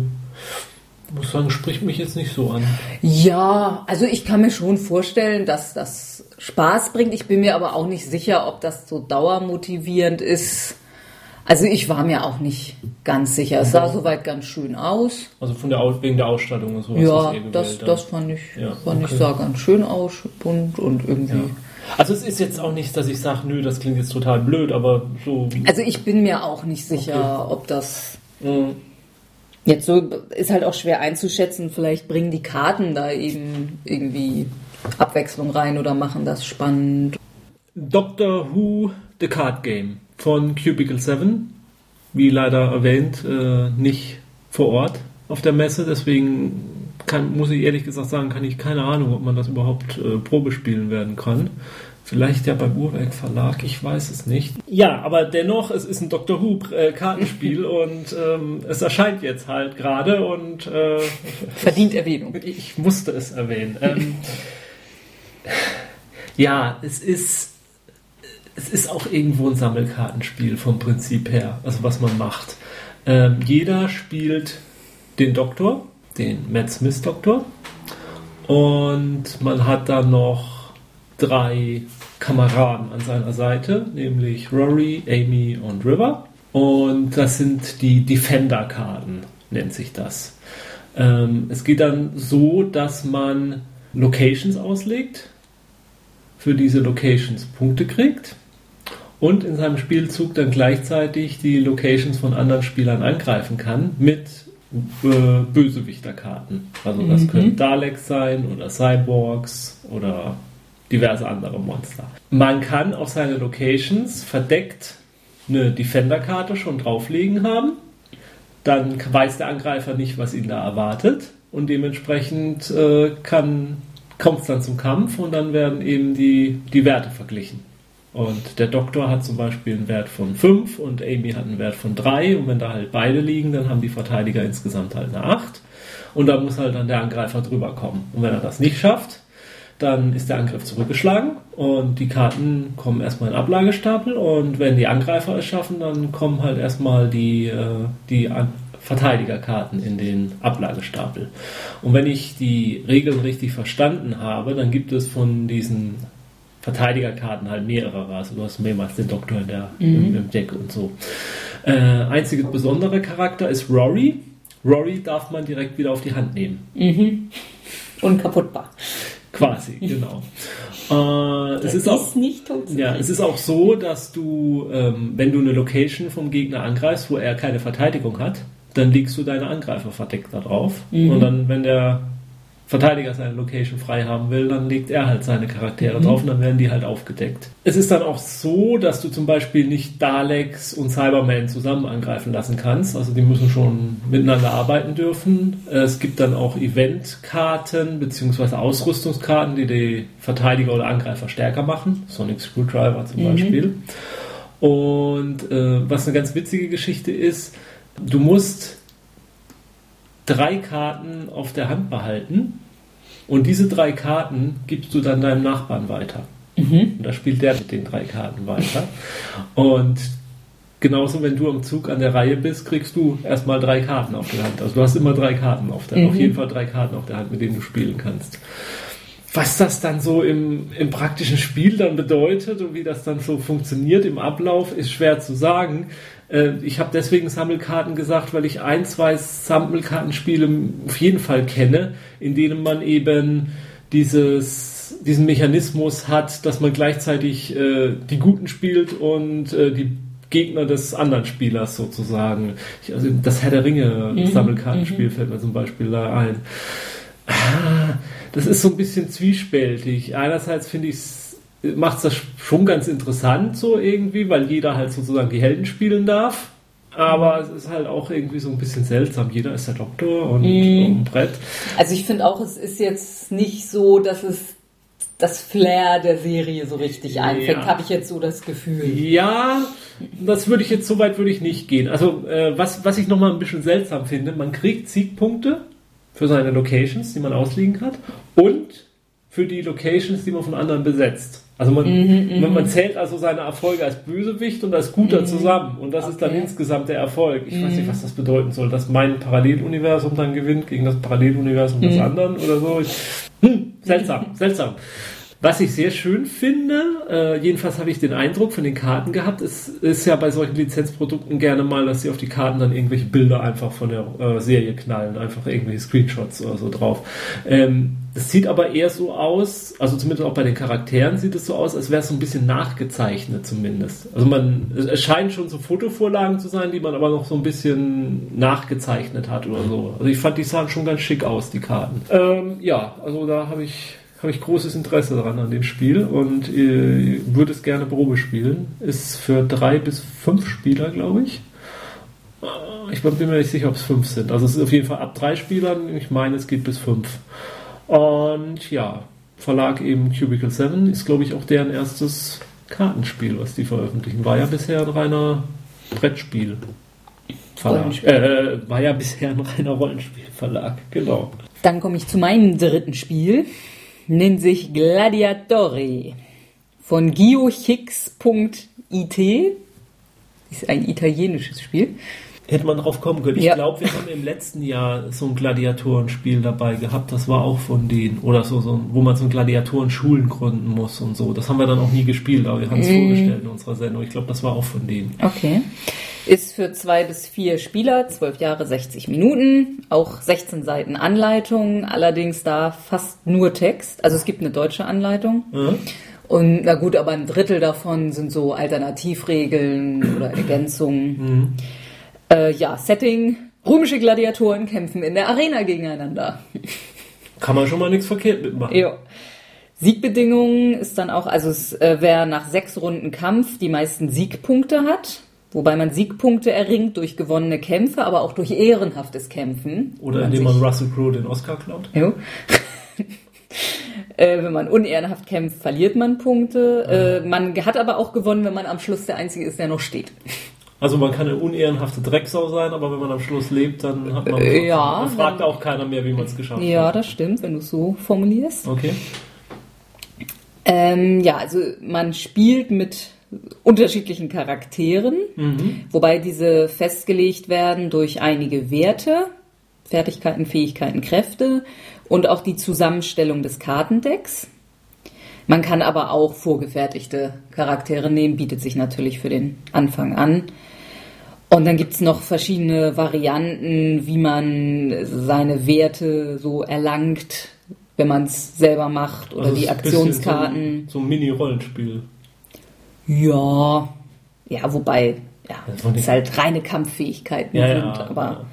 [SPEAKER 2] Ich muss sagen, spricht mich jetzt nicht so an.
[SPEAKER 1] Ja, also ich kann mir schon vorstellen, dass das Spaß bringt. Ich bin mir aber auch nicht sicher, ob das so dauermotivierend ist. Also ich war mir auch nicht ganz sicher. Es sah soweit ganz schön aus.
[SPEAKER 2] Also von der wegen der Ausstattung und so.
[SPEAKER 1] Ja, das, das fand ich, ja, fand okay. ich sah ganz schön aus, bunt und irgendwie. Ja.
[SPEAKER 2] Also es ist jetzt auch nicht, dass ich sage, nö, das klingt jetzt total blöd, aber so.
[SPEAKER 1] Also ich bin mir auch nicht sicher, okay. ob das. Mhm Jetzt so ist halt auch schwer einzuschätzen. Vielleicht bringen die Karten da eben irgendwie Abwechslung rein oder machen das spannend.
[SPEAKER 2] Doctor Who The Card Game von Cubicle 7. Wie leider erwähnt, äh, nicht vor Ort auf der Messe. Deswegen kann, muss ich ehrlich gesagt sagen, kann ich keine Ahnung, ob man das überhaupt äh, Probe spielen werden kann. Vielleicht ja beim Urwerk Verlag, ich weiß es nicht. Ja, aber dennoch, es ist ein Doctor Who äh, Kartenspiel und ähm, es erscheint jetzt halt gerade und äh,
[SPEAKER 1] verdient Erwähnung.
[SPEAKER 2] Ich musste es erwähnen. Ähm, ja, es ist es ist auch irgendwo ein Sammelkartenspiel vom Prinzip her, also was man macht. Ähm, jeder spielt den Doktor, den Matt Smith Doktor und man hat dann noch drei Kameraden an seiner Seite, nämlich Rory, Amy und River. Und das sind die Defender-Karten, nennt sich das. Ähm, es geht dann so, dass man Locations auslegt, für diese Locations Punkte kriegt und in seinem Spielzug dann gleichzeitig die Locations von anderen Spielern angreifen kann mit äh, Bösewichterkarten. Also das mhm. können Daleks sein oder Cyborgs oder diverse andere Monster. Man kann auf seine Locations verdeckt eine Defender-Karte schon drauflegen haben. Dann weiß der Angreifer nicht, was ihn da erwartet. Und dementsprechend äh, kommt es dann zum Kampf und dann werden eben die, die Werte verglichen. Und der Doktor hat zum Beispiel einen Wert von 5 und Amy hat einen Wert von 3. Und wenn da halt beide liegen, dann haben die Verteidiger insgesamt halt eine 8. Und da muss halt dann der Angreifer drüber kommen. Und wenn er das nicht schafft, dann ist der Angriff zurückgeschlagen und die Karten kommen erstmal in den Ablagestapel und wenn die Angreifer es schaffen, dann kommen halt erstmal die, äh, die Verteidigerkarten in den Ablagestapel. Und wenn ich die Regeln richtig verstanden habe, dann gibt es von diesen Verteidigerkarten halt mehrere. Also du hast mehrmals den Doktor in der, mhm. im, Deck und so. Äh, einzige besondere Charakter ist Rory. Rory darf man direkt wieder auf die Hand nehmen.
[SPEAKER 1] Mhm. Unkaputtbar.
[SPEAKER 2] Quasi, genau. Äh, es ist, auch, nicht ja, es ist auch so, dass du, ähm, wenn du eine Location vom Gegner angreifst, wo er keine Verteidigung hat, dann legst du deine Angreifer verdeckt da drauf. Mhm. Und dann, wenn der Verteidiger seine Location frei haben will, dann legt er halt seine Charaktere mhm. drauf und dann werden die halt aufgedeckt. Es ist dann auch so, dass du zum Beispiel nicht Daleks und Cybermen zusammen angreifen lassen kannst. Also die müssen schon miteinander arbeiten dürfen. Es gibt dann auch Eventkarten bzw. Ausrüstungskarten, die die Verteidiger oder Angreifer stärker machen. Sonic Screwdriver zum mhm. Beispiel. Und äh, was eine ganz witzige Geschichte ist, du musst drei Karten auf der Hand behalten und diese drei Karten gibst du dann deinem Nachbarn weiter. Mhm. Und da spielt der mit den drei Karten weiter. Und genauso, wenn du am Zug an der Reihe bist, kriegst du erstmal drei Karten auf der Hand. Also du hast immer drei Karten auf der mhm. auf jeden Fall drei Karten auf der Hand, mit denen du spielen kannst. Was das dann so im, im praktischen Spiel dann bedeutet und wie das dann so funktioniert im Ablauf, ist schwer zu sagen. Äh, ich habe deswegen Sammelkarten gesagt, weil ich ein, zwei Sammelkartenspiele auf jeden Fall kenne, in denen man eben dieses diesen Mechanismus hat, dass man gleichzeitig äh, die Guten spielt und äh, die Gegner des anderen Spielers sozusagen. Ich, also das Herr der Ringe
[SPEAKER 1] Mhm,
[SPEAKER 2] Sammelkartenspiel fällt mir zum Beispiel da ein. Ah, Das ist so ein bisschen zwiespältig. Einerseits finde ich macht es das schon ganz interessant so irgendwie, weil jeder halt sozusagen die Helden spielen darf. Aber es ist halt auch irgendwie so ein bisschen seltsam. Jeder ist der Doktor und,
[SPEAKER 1] Mhm.
[SPEAKER 2] Brett.
[SPEAKER 1] Also ich finde auch, es ist jetzt nicht so, dass es das Flair der Serie so richtig einfängt,
[SPEAKER 2] Ja.
[SPEAKER 1] habe ich jetzt so das Gefühl.
[SPEAKER 2] Ja, das würde ich jetzt so weit würde ich nicht gehen. Also äh, was, was ich nochmal ein bisschen seltsam finde, man kriegt Siegpunkte für seine Locations, die man ausliegen hat, und für die Locations, die man von anderen besetzt. Also man,
[SPEAKER 1] Mhm,
[SPEAKER 2] man, man zählt also seine Erfolge als Bösewicht und als Guter zusammen. Und das ist dann
[SPEAKER 1] Okay. Mhm.
[SPEAKER 2] insgesamt der Erfolg. Ich weiß nicht, was das bedeuten soll, dass mein Paralleluniversum dann gewinnt gegen das Paralleluniversum des
[SPEAKER 1] Mhm.
[SPEAKER 2] anderen oder so. Ich, hm, seltsam, seltsam. Was ich sehr schön finde, äh, jedenfalls habe ich den Eindruck von den Karten gehabt, es ist ja bei solchen Lizenzprodukten gerne mal, dass sie auf die Karten dann irgendwelche Bilder einfach von der äh, Serie knallen, einfach irgendwelche Screenshots oder so drauf. Ähm, das sieht aber eher so aus, also zumindest auch bei den Charakteren sieht es so aus, als wäre es so ein bisschen nachgezeichnet zumindest. Also man, es- scheinen schon so Fotovorlagen zu sein, die man aber noch so ein bisschen nachgezeichnet hat oder so. Also ich fand, die sahen schon ganz schick aus, die Karten. Ähm, ja, also da habe ich habe ich großes Interesse daran an dem Spiel und äh, würde es gerne Probe spielen. Ist für drei bis fünf Spieler, glaube ich. Äh, Ich bin mir nicht sicher, ob es fünf sind. Also es ist auf jeden Fall ab drei Spielern. Ich meine, es geht bis fünf. Und ja, Verlag eben Cubicle 7 ist, glaube ich, auch deren erstes Kartenspiel, was die veröffentlichen. War ja bisher ein reiner Brettspiel. Verlag.
[SPEAKER 1] Rollenspiel.
[SPEAKER 2] Äh, war ja bisher ein reiner Rollenspielverlag, genau.
[SPEAKER 1] Dann komme ich zu meinem dritten Spiel. Nennt sich Gladiatori von giochix.it. Ist ein italienisches Spiel.
[SPEAKER 2] Hätte man drauf kommen können. Ich
[SPEAKER 1] Ja.
[SPEAKER 2] glaube, wir haben im letzten Jahr so ein Gladiatorenspiel dabei gehabt. Das war auch von denen. Oder so, so wo man so ein Gladiatoren-Schulen gründen muss und so. Das haben wir dann auch nie gespielt, aber wir haben es
[SPEAKER 1] Mhm.
[SPEAKER 2] vorgestellt in unserer Sendung. Ich glaube, das war auch von denen.
[SPEAKER 1] Okay. Ist für zwei bis vier Spieler, zwölf Jahre, 60 Minuten, auch 16 Seiten Anleitung, allerdings da fast nur Text. Also es gibt eine deutsche Anleitung.
[SPEAKER 2] Ja?
[SPEAKER 1] Und na gut, aber ein Drittel davon sind so Alternativregeln oder Ergänzungen. Äh, ja, Setting. Römische Gladiatoren kämpfen in der Arena gegeneinander.
[SPEAKER 2] Kann man schon mal nichts verkehrt mitmachen.
[SPEAKER 1] Ja. Siegbedingungen ist dann auch, also es, äh, wer nach sechs Runden Kampf die meisten Siegpunkte hat, wobei man Siegpunkte erringt durch gewonnene Kämpfe, aber auch durch ehrenhaftes Kämpfen.
[SPEAKER 2] Oder indem man Russell Crowe den Oscar klaut.
[SPEAKER 1] Jo. äh, wenn man unehrenhaft kämpft, verliert man Punkte. Äh, man hat aber auch gewonnen, wenn man am Schluss der Einzige ist, der noch steht.
[SPEAKER 2] Also man kann eine unehrenhafte Drecksau sein, aber wenn man am Schluss lebt, dann hat man...
[SPEAKER 1] Äh, ja,
[SPEAKER 2] Dann fragt
[SPEAKER 1] dann-
[SPEAKER 2] auch keiner mehr, wie man es geschafft
[SPEAKER 1] Ja,
[SPEAKER 2] hat.
[SPEAKER 1] das stimmt, wenn du es so formulierst.
[SPEAKER 2] Okay.
[SPEAKER 1] Ähm, ja, also man spielt mit unterschiedlichen Charakteren, wobei diese festgelegt werden durch einige Werte, Fertigkeiten, Fähigkeiten, Kräfte und auch die Zusammenstellung des Kartendecks. Man kann aber auch vorgefertigte Charaktere nehmen, bietet sich natürlich für den Anfang an. Und dann gibt's noch verschiedene Varianten, wie man seine Werte so erlangt, wenn man es selber macht oder
[SPEAKER 2] Also
[SPEAKER 1] die
[SPEAKER 2] es ein
[SPEAKER 1] Aktionskarten.
[SPEAKER 2] So, so ein Mini-Rollenspiel.
[SPEAKER 1] Ja, ja, wobei, ja, es halt reine Kampffähigkeiten
[SPEAKER 2] Ja,
[SPEAKER 1] sind,
[SPEAKER 2] ja.
[SPEAKER 1] aber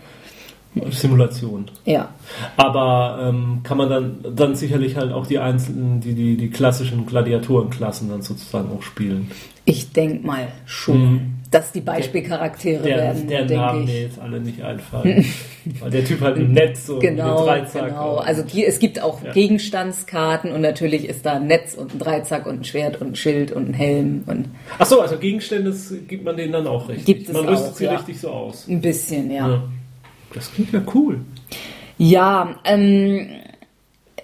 [SPEAKER 2] ja. Simulation.
[SPEAKER 1] ja.
[SPEAKER 2] Aber ähm, kann man dann, dann sicherlich halt auch die einzelnen, die, die, die klassischen Gladiatorenklassen dann sozusagen auch spielen.
[SPEAKER 1] Ich denk mal schon, dass die Beispielcharaktere
[SPEAKER 2] Der,
[SPEAKER 1] werden,
[SPEAKER 2] Namen
[SPEAKER 1] ich.
[SPEAKER 2] mir jetzt alle nicht einfallen. Weil der Typ halt im Netz und
[SPEAKER 1] Genau,
[SPEAKER 2] Dreizack.
[SPEAKER 1] genau. Also die, es gibt auch
[SPEAKER 2] Ja.
[SPEAKER 1] Gegenstandskarten und natürlich ist da ein Netz und ein Dreizack und ein Schwert und ein Schild und ein Helm und
[SPEAKER 2] Ach so, also Gegenstände gibt man denen dann auch richtig.
[SPEAKER 1] Gibt es
[SPEAKER 2] man rüstet sie
[SPEAKER 1] ja.
[SPEAKER 2] richtig so aus.
[SPEAKER 1] ein bisschen, ja.
[SPEAKER 2] Ja. Das klingt ja cool.
[SPEAKER 1] Ja, ähm,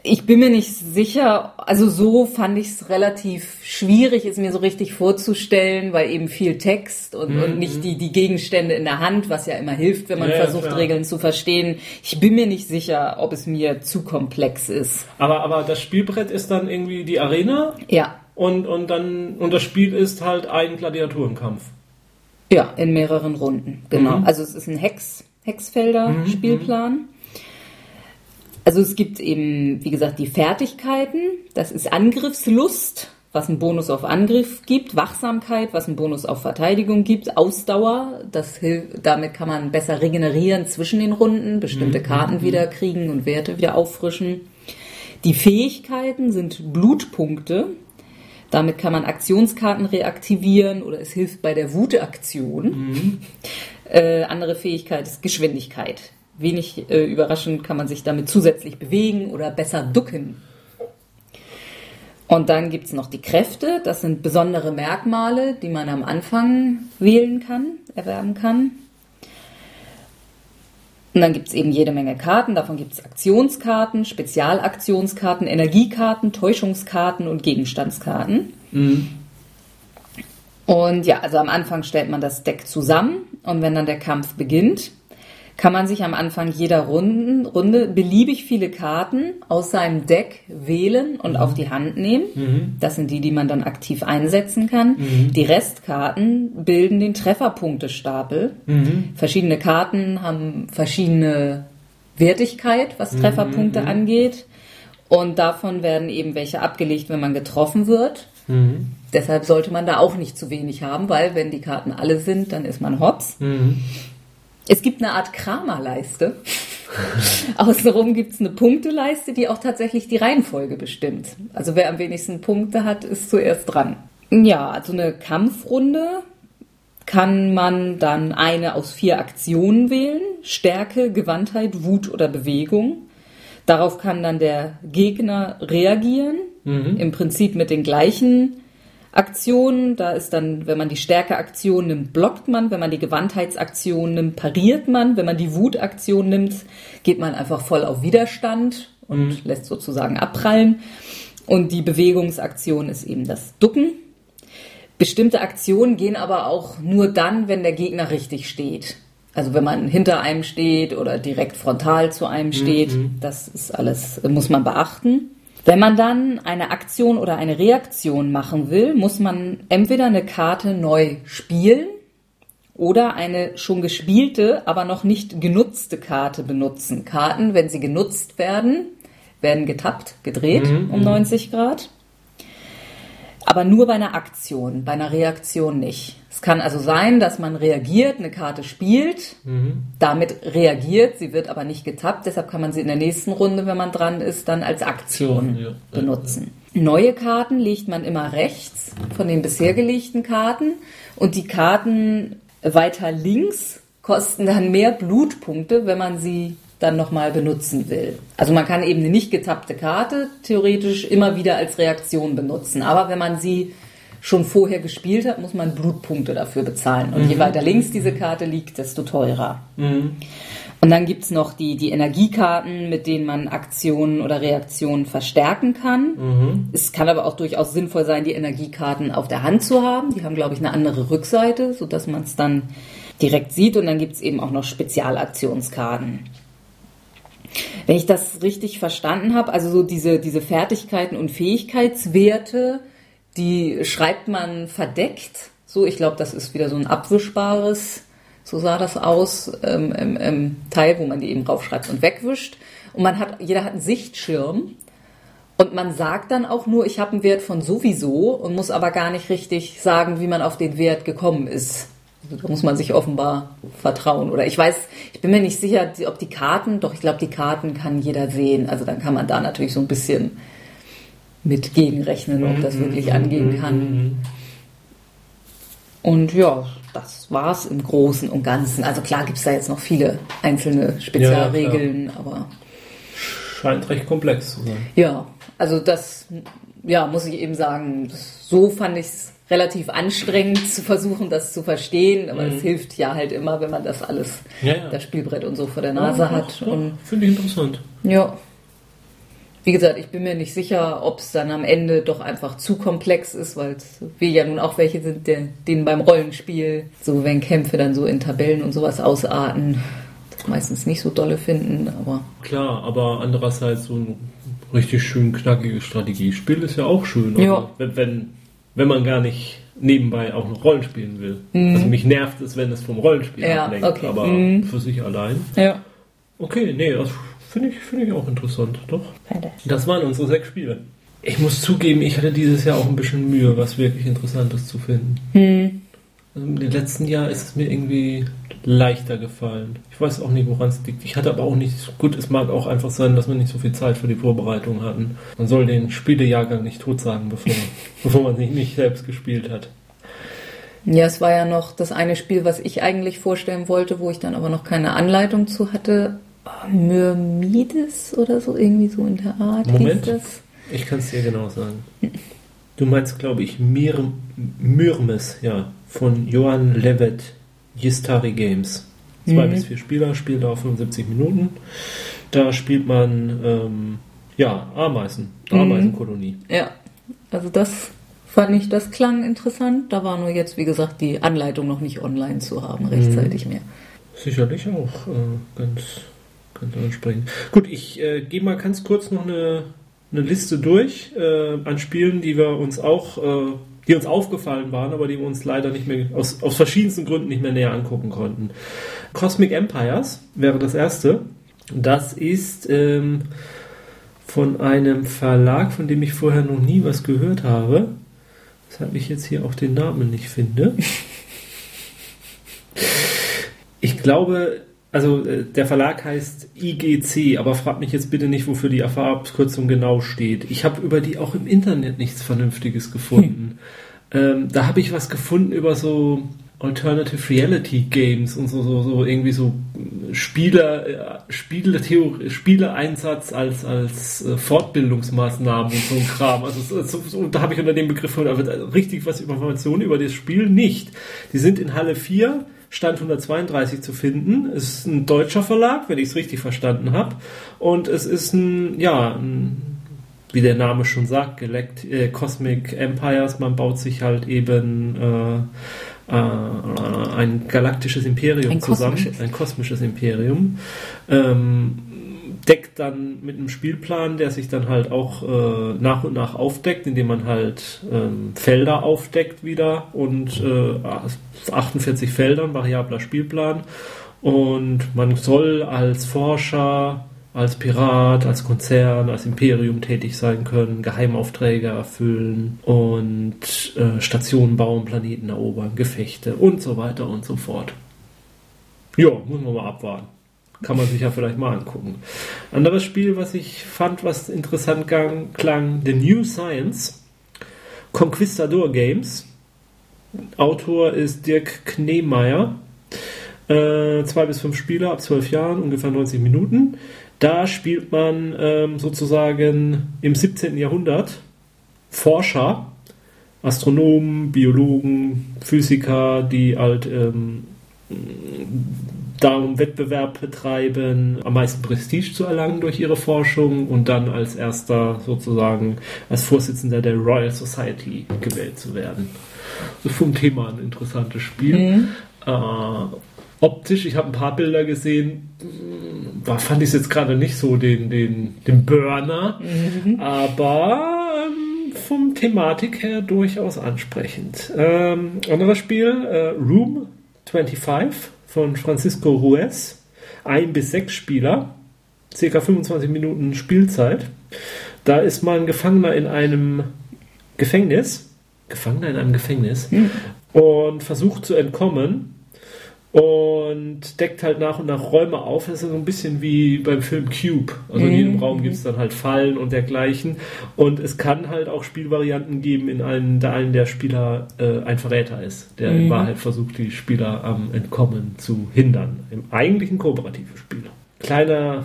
[SPEAKER 1] ich bin mir nicht sicher, also so fand ich es relativ schwierig, es mir so richtig vorzustellen, weil eben viel Text und, und nicht die, die Gegenstände in der Hand, was ja immer hilft, wenn man
[SPEAKER 2] Ja, ja,
[SPEAKER 1] versucht,
[SPEAKER 2] klar.
[SPEAKER 1] Regeln zu verstehen. Ich bin mir nicht sicher, ob es mir zu komplex ist.
[SPEAKER 2] Aber, aber das Spielbrett ist dann irgendwie die Arena
[SPEAKER 1] Ja,
[SPEAKER 2] und, und dann und das Spiel ist halt ein Gladiatorenkampf.
[SPEAKER 1] ja, in mehreren Runden, genau.
[SPEAKER 2] Mhm.
[SPEAKER 1] Also es ist ein Hex, Hexfelder-Spielplan. Also es gibt eben, wie gesagt, die Fertigkeiten. Das ist Angriffslust, was einen Bonus auf Angriff gibt, Wachsamkeit, was einen Bonus auf Verteidigung gibt, Ausdauer, das hilft, damit kann man besser regenerieren zwischen den Runden, bestimmte Karten wieder kriegen und Werte wieder auffrischen. Die Fähigkeiten sind Blutpunkte. Damit kann man Aktionskarten reaktivieren oder es hilft bei der Wutaktion. Äh, andere Fähigkeit ist Geschwindigkeit. Wenig äh, überraschend kann man sich damit zusätzlich bewegen oder besser ducken. Und dann gibt's noch die Kräfte. Das sind besondere Merkmale, die man am Anfang wählen kann, erwerben kann. Und dann gibt's eben jede Menge Karten. Davon gibt's Aktionskarten, Spezialaktionskarten, Energiekarten, Täuschungskarten und Gegenstandskarten. Und ja, also am Anfang stellt man das Deck zusammen und wenn dann der Kampf beginnt, kann man sich am Anfang jeder Runden, Runde beliebig viele Karten aus seinem Deck wählen und auf die Hand nehmen. Das sind die, die man dann aktiv einsetzen kann. Die Restkarten bilden den Trefferpunktestapel. Verschiedene Karten haben verschiedene Wertigkeit, was Trefferpunkte angeht. Und davon werden eben welche abgelegt, wenn man getroffen wird. Deshalb sollte man da auch nicht zu wenig haben, weil wenn die Karten alle sind, dann ist man hops. Es gibt eine Art Kramerleiste. Außenrum gibt es eine Punkteleiste, die auch tatsächlich die Reihenfolge bestimmt. Also wer am wenigsten Punkte hat, ist zuerst dran. Ja, also eine Kampfrunde kann man dann eine aus vier Aktionen wählen. Stärke, Gewandtheit, Wut oder Bewegung. Darauf kann dann der Gegner reagieren. Im Prinzip mit den gleichen Aktionen. Da ist dann, wenn man die Stärkeaktion nimmt, blockt man. Wenn man die Gewandtheitsaktion nimmt, pariert man. Wenn man die Wutaktion nimmt, geht man einfach voll auf Widerstand und lässt sozusagen abprallen. Und die Bewegungsaktion ist eben das Ducken. Bestimmte Aktionen gehen aber auch nur dann, wenn der Gegner richtig steht. Also wenn man hinter einem steht oder direkt frontal zu einem steht, das ist alles, muss man beachten. Wenn man dann eine Aktion oder eine Reaktion machen will, muss man entweder eine Karte neu spielen oder eine schon gespielte, aber noch nicht genutzte Karte benutzen. Karten, wenn sie genutzt werden, werden getappt, gedreht um 90 Grad. Aber nur bei einer Aktion, bei einer Reaktion nicht. Es kann also sein, dass man reagiert, eine Karte spielt, damit reagiert, sie wird aber nicht getappt, deshalb kann man sie in der nächsten Runde, wenn man dran ist, dann als Aktion
[SPEAKER 2] Ja, ja,
[SPEAKER 1] benutzen. Neue Karten legt man immer rechts von den bisher gelegten Karten und die Karten weiter links kosten dann mehr Blutpunkte, wenn man sie dann nochmal benutzen will. Also man kann eben eine nicht getappte Karte theoretisch immer wieder als Reaktion benutzen. Aber wenn man sie schon vorher gespielt hat, muss man Blutpunkte dafür bezahlen. Und je weiter links diese Karte liegt, desto teurer. Und dann gibt's noch die, die Energiekarten, mit denen man Aktionen oder Reaktionen verstärken kann. Es kann aber auch durchaus sinnvoll sein, die Energiekarten auf der Hand zu haben. Die haben, glaube ich, eine andere Rückseite, sodass man es dann direkt sieht. Und dann gibt's eben auch noch Spezialaktionskarten. Wenn ich das richtig verstanden habe, also so diese, diese Fertigkeiten und Fähigkeitswerte, die schreibt man verdeckt. So, ich glaube, das ist wieder so ein abwischbares, so sah das aus, ähm, ähm, ähm, Teil, wo man die eben draufschreibt und wegwischt. Und man hat, jeder hat einen Sichtschirm. Und man sagt dann auch nur, ich habe einen Wert von sowieso und muss aber gar nicht richtig sagen, wie man auf den Wert gekommen ist. Also da muss man sich offenbar vertrauen. Oder ich weiß, ich bin mir nicht sicher, ob die Karten, doch ich glaube, die Karten kann jeder sehen. Also dann kann man da natürlich so ein bisschen mit gegenrechnen, ob das wirklich angehen kann. Und ja, das war's im Großen und Ganzen. Also klar gibt's da jetzt noch viele einzelne Spezialregeln, aber
[SPEAKER 2] Scheint recht komplex zu sein.
[SPEAKER 1] ja, also das, ja, muss ich eben sagen, so fand ich es relativ anstrengend zu versuchen, das zu verstehen, aber es hilft ja halt immer, wenn man das alles,
[SPEAKER 2] Ja, ja.
[SPEAKER 1] das Spielbrett und so vor der Nase hat.
[SPEAKER 2] Ja,
[SPEAKER 1] Und
[SPEAKER 2] Finde ich interessant.
[SPEAKER 1] ja. Wie gesagt, ich bin mir nicht sicher, ob es dann am Ende doch einfach zu komplex ist, weil wir ja nun auch welche sind, der, denen beim Rollenspiel, so wenn Kämpfe dann so in Tabellen und sowas ausarten, das meistens nicht so dolle finden, aber
[SPEAKER 2] Klar, aber andererseits so ein richtig schön knackiges Strategiespiel ist ja auch schön.
[SPEAKER 1] Ja.
[SPEAKER 2] wenn, wenn, wenn man gar nicht nebenbei auch noch Rollen spielen will. Also mich nervt es, wenn es vom Rollenspiel
[SPEAKER 1] Mhm. Ja,
[SPEAKER 2] ablenkt,
[SPEAKER 1] okay.
[SPEAKER 2] aber
[SPEAKER 1] Mhm.
[SPEAKER 2] für sich allein.
[SPEAKER 1] ja.
[SPEAKER 2] Okay, nee, das finde ich, find ich auch interessant, doch. Das waren unsere sechs Spiele. Ich muss zugeben, ich hatte dieses Jahr auch ein bisschen Mühe, was wirklich Interessantes zu finden. Hm. Also Im letzten Jahr ist es mir irgendwie leichter gefallen. Ich weiß auch nicht, woran es liegt. Ich hatte aber auch nicht, gut, es mag auch einfach sein, dass wir nicht so viel Zeit für die Vorbereitung hatten. Man soll den Spielejahrgang nicht totsagen, bevor, bevor man sich nicht selbst gespielt hat.
[SPEAKER 1] Ja, es war ja noch das eine Spiel, was ich eigentlich vorstellen wollte, wo ich dann aber noch keine Anleitung zu hatte. Myrmides oder so, irgendwie so in der Art.
[SPEAKER 2] Moment, ich kann es dir genau sagen. Du meinst, glaube ich, Myr Myrmes, ja, von Johann Levet Yistari Games. Zwei mhm. bis vier Spieler, Spieldauer 75 Minuten. Da spielt man, ähm, ja, Ameisen, mhm. Ameisenkolonie.
[SPEAKER 1] Ja, also das fand ich, das klang interessant. Da war nur jetzt, wie gesagt, die Anleitung noch nicht online zu haben, rechtzeitig mhm. mehr.
[SPEAKER 2] Sicherlich auch äh, ganz, ganz ansprechend. Gut, ich äh, gehe mal ganz kurz noch eine, eine Liste durch äh, an Spielen, die wir uns auch, äh, die uns aufgefallen waren, aber die wir uns leider nicht mehr aus, aus verschiedensten Gründen nicht mehr näher angucken konnten. Cosmic Empires wäre das erste. Das ist ähm, von einem Verlag, von dem ich vorher noch nie was gehört habe. Weshalb ich jetzt hier auch den Namen nicht finde. Ich glaube, also äh, der Verlag heißt IGC, aber fragt mich jetzt bitte nicht, wofür die AFA-Abkürzung genau steht. Ich habe über die auch im Internet nichts Vernünftiges gefunden. Hm. Ähm, da habe ich was gefunden über so Alternative Reality Games und so, so, so irgendwie so Spieler, äh, Spiele, Theorie, Spieleinsatz als, als äh, Fortbildungsmaßnahmen und so ein Kram. Also so, so, da habe ich unter dem Begriff aber richtig was Informationen über das Spiel nicht. Die sind in Halle 4, Stand 132 zu finden. Es ist ein deutscher Verlag, wenn ich es richtig verstanden habe. Und es ist ein, ja, ein, wie der Name schon sagt, geleckt, äh, Cosmic Empires. Man baut sich halt eben äh, äh, ein galaktisches Imperium ein zusammen, kosmisches. ein kosmisches Imperium. Ähm, deckt dann mit einem Spielplan, der sich dann halt auch äh, nach und nach aufdeckt, indem man halt ähm, Felder aufdeckt wieder und äh, 48 Feldern, variabler Spielplan. Und man soll als Forscher als Pirat, als Konzern, als Imperium tätig sein können, Geheimaufträge erfüllen und äh, Stationen bauen, Planeten erobern, Gefechte und so weiter und so fort. Ja, muss man mal abwarten. Kann man sich ja vielleicht mal angucken. Anderes Spiel, was ich fand, was interessant klang, The New Science. Conquistador Games. Autor ist Dirk Kneemeyer. Äh, zwei bis fünf Spieler ab zwölf Jahren, ungefähr 90 Minuten. Da spielt man ähm, sozusagen im 17. Jahrhundert Forscher, Astronomen, Biologen, Physiker, die halt ähm, darum Wettbewerb betreiben, am meisten Prestige zu erlangen durch ihre Forschung und dann als erster sozusagen als Vorsitzender der Royal Society gewählt zu werden. Das ist vom Thema ein interessantes Spiel. Mhm. Äh, optisch, ich habe ein paar Bilder gesehen, war, fand ich es jetzt gerade nicht so den, den, den Burner, mhm. aber ähm, vom Thematik her durchaus ansprechend. Ähm, anderes Spiel, äh, Room 25 von Francisco Ruiz. Ein bis sechs Spieler, circa 25 Minuten Spielzeit. Da ist man Gefangener in einem Gefängnis. Gefangener in einem Gefängnis. Mhm. Und versucht zu entkommen und deckt halt nach und nach Räume auf. Das ist so ein bisschen wie beim Film Cube. Also in jedem mhm. Raum gibt es dann halt Fallen und dergleichen. Und es kann halt auch Spielvarianten geben, in allen der einen der Spieler äh, ein Verräter ist, der mhm. in Wahrheit versucht, die Spieler am Entkommen zu hindern. Im eigentlichen kooperativen Spiel. Kleiner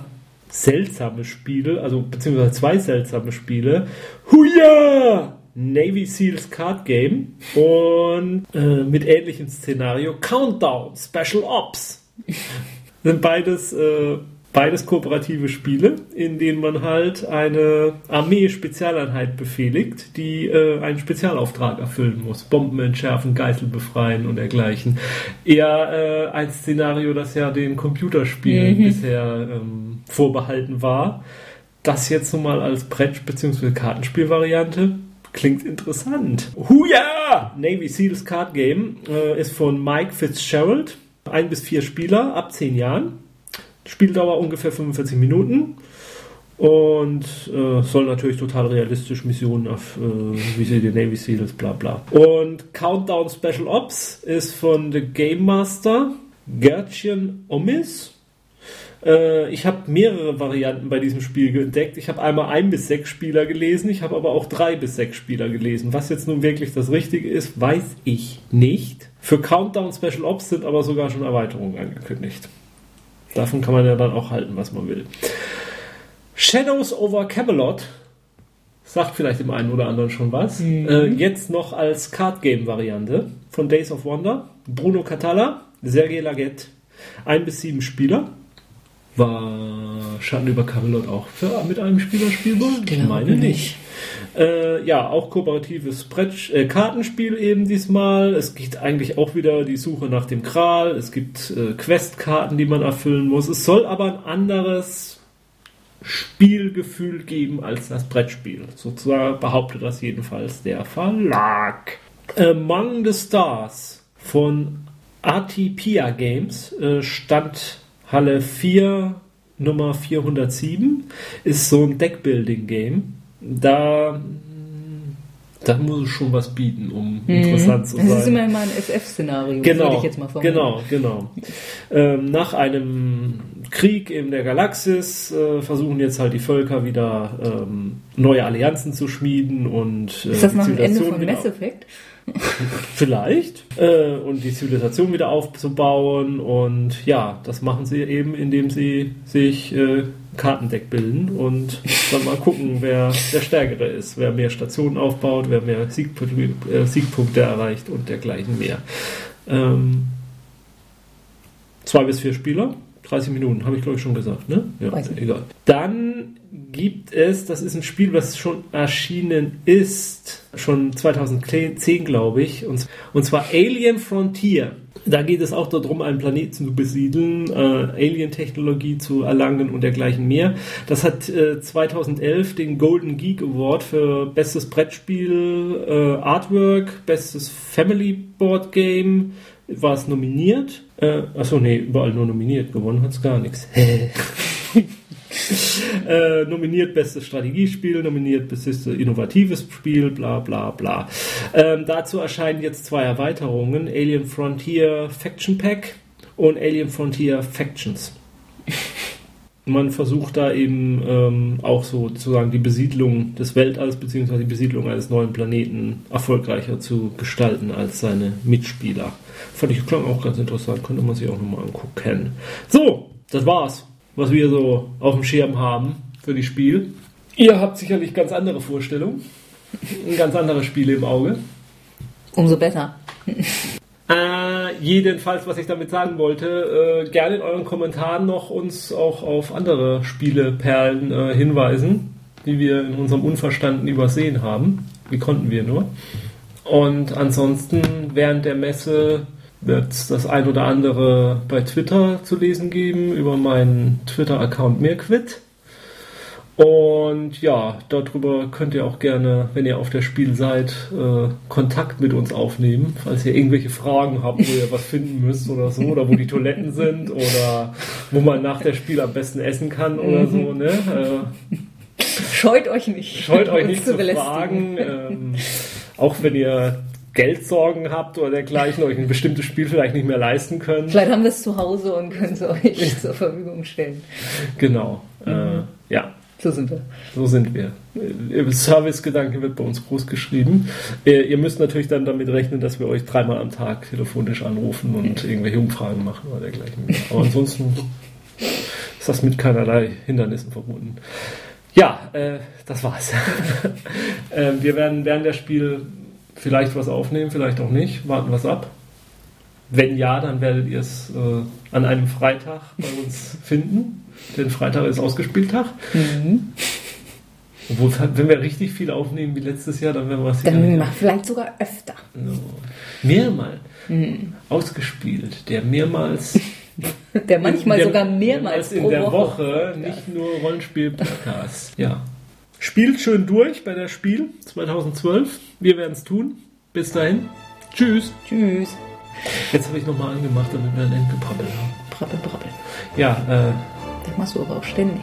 [SPEAKER 2] seltsame Spiele, also beziehungsweise zwei seltsame Spiele. Huja! Navy Seals Card Game und äh, mit ähnlichem Szenario Countdown Special Ops. sind beides, äh, beides kooperative Spiele, in denen man halt eine Armee-Spezialeinheit befehligt, die äh, einen Spezialauftrag erfüllen muss. Bomben entschärfen, Geißel befreien und dergleichen. Eher äh, ein Szenario, das ja den Computerspielen mhm. bisher ähm, vorbehalten war. Das jetzt nun mal als Brett- bzw. Kartenspielvariante Klingt interessant. Huja! Navy Seals Card Game äh, ist von Mike Fitzgerald. Ein bis vier Spieler ab zehn Jahren. Spieldauer ungefähr 45 Minuten. Und äh, soll natürlich total realistisch Missionen auf, äh, wie sie die Navy Seals, bla bla. Und Countdown Special Ops ist von The Game Master Gertchen Omis. Äh, ich habe mehrere Varianten bei diesem Spiel entdeckt. Ich habe einmal ein bis sechs Spieler gelesen, ich habe aber auch drei bis sechs Spieler gelesen. Was jetzt nun wirklich das Richtige ist, weiß ich nicht. Für Countdown Special Ops sind aber sogar schon Erweiterungen angekündigt. Davon kann man ja dann auch halten, was man will. Shadows over Camelot sagt vielleicht dem einen oder anderen schon was. Mhm. Äh, jetzt noch als Card Game Variante von Days of Wonder. Bruno Catala, Sergei Laget, ein bis sieben Spieler. War Schatten über Camelot auch für, mit einem Spieler spielbar?
[SPEAKER 1] Ich meine nicht.
[SPEAKER 2] Äh, ja, auch kooperatives Brett, äh, Kartenspiel eben diesmal. Es geht eigentlich auch wieder die Suche nach dem Kral. Es gibt äh, Questkarten, die man erfüllen muss. Es soll aber ein anderes Spielgefühl geben als das Brettspiel. Sozusagen behauptet das jedenfalls der Verlag. Among the Stars von Artipia Games äh, stand Halle 4 Nummer 407 ist so ein Deckbuilding-Game. Da da muss es schon was bieten, um mhm. interessant zu sein.
[SPEAKER 1] Das ist immer mal ein FF-Szenario,
[SPEAKER 2] genau, würde ich jetzt mal vermuten. Genau, genau. Ähm, nach einem Krieg in der Galaxis äh, versuchen jetzt halt die Völker wieder ähm, neue Allianzen zu schmieden und
[SPEAKER 1] äh, Ist das nach dem Ende von Mass Effect?
[SPEAKER 2] Vielleicht. Äh, und die Zivilisation wieder aufzubauen. Und ja, das machen sie eben, indem sie sich äh, Kartendeck bilden und dann mal gucken, wer der Stärkere ist, wer mehr Stationen aufbaut, wer mehr Siegpunkte, äh, Siegpunkte erreicht und dergleichen mehr. Ähm, zwei bis vier Spieler, 30 Minuten, habe ich glaube ich schon gesagt, ne? Ja, egal. Dann gibt es, das ist ein Spiel, was schon erschienen ist, schon 2010 glaube ich, und, und zwar Alien Frontier. Da geht es auch darum, einen Planeten zu besiedeln, äh, Alien-Technologie zu erlangen und dergleichen mehr. Das hat äh, 2011 den Golden Geek Award für bestes Brettspiel, äh, Artwork, bestes Family Board Game war es nominiert. Äh, achso, nee, überall nur nominiert. Gewonnen hat es gar nichts. äh, nominiert bestes Strategiespiel, nominiert bestes innovatives Spiel, bla bla bla. Ähm, dazu erscheinen jetzt zwei Erweiterungen: Alien Frontier Faction Pack und Alien Frontier Factions. Man versucht da eben ähm, auch sozusagen die Besiedlung des Weltalls bzw. die Besiedlung eines neuen Planeten erfolgreicher zu gestalten als seine Mitspieler. Fand ich klang auch ganz interessant, könnte man sich auch nochmal angucken. So, das war's was wir so auf dem Schirm haben für die Spiel. Ihr habt sicherlich ganz andere Vorstellungen, ganz andere Spiele im Auge.
[SPEAKER 1] Umso besser.
[SPEAKER 2] Äh, jedenfalls, was ich damit sagen wollte, äh, gerne in euren Kommentaren noch uns auch auf andere Spieleperlen äh, hinweisen, die wir in unserem Unverstanden übersehen haben. Wie konnten wir nur? Und ansonsten während der Messe wird es das ein oder andere bei Twitter zu lesen geben über meinen Twitter-Account Mirquit. Und ja, darüber könnt ihr auch gerne, wenn ihr auf der Spiel seid, äh, Kontakt mit uns aufnehmen, falls ihr irgendwelche Fragen habt, wo ihr was finden müsst oder so, oder wo die Toiletten sind oder wo man nach der Spiel am besten essen kann oder so. Ne? Äh,
[SPEAKER 1] scheut euch nicht.
[SPEAKER 2] Scheut euch nicht zu, zu fragen. Ähm, auch wenn ihr Geldsorgen habt oder dergleichen, euch ein bestimmtes Spiel vielleicht nicht mehr leisten könnt.
[SPEAKER 1] Vielleicht haben wir es zu Hause und können es euch zur Verfügung stellen.
[SPEAKER 2] Genau. Mhm. Äh.
[SPEAKER 1] So sind wir.
[SPEAKER 2] So sind wir. Service-Gedanke wird bei uns groß geschrieben. Ihr, müsst natürlich dann damit rechnen, dass wir euch dreimal am Tag telefonisch anrufen und irgendwelche Umfragen machen oder dergleichen. Aber ansonsten ist das mit keinerlei Hindernissen verbunden. Ja, äh, das war's. äh, wir werden während der Spiel vielleicht was aufnehmen, vielleicht auch nicht. Warten es ab. Wenn ja, dann werdet ihr es äh, an einem Freitag bei uns finden. Denn Freitag ist Ausgespieltag. Mhm. Obwohl, wenn wir richtig viel aufnehmen wie letztes Jahr, dann werden wir es
[SPEAKER 1] Dann machen vielleicht sogar öfter.
[SPEAKER 2] No. Mehrmals mhm. ausgespielt. Der mehrmals.
[SPEAKER 1] der manchmal der, sogar mehrmals, mehrmals
[SPEAKER 2] in der Woche, Woche nicht nur Rollenspiel-Podcast. ja. Spielt schön durch bei der Spiel 2012. Wir werden es tun. Bis dahin. Tschüss.
[SPEAKER 1] Tschüss.
[SPEAKER 2] Jetzt habe ich nochmal angemacht, damit wir ein Endgeprabbel haben.
[SPEAKER 1] Brabbel, brabbel.
[SPEAKER 2] Ja, äh,
[SPEAKER 1] Das machst du aber auch ständig,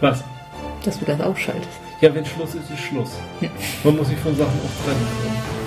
[SPEAKER 2] Was?
[SPEAKER 1] dass du das ausschaltest.
[SPEAKER 2] Ja, wenn Schluss ist, ist Schluss. Man muss sich von Sachen auch trennen können.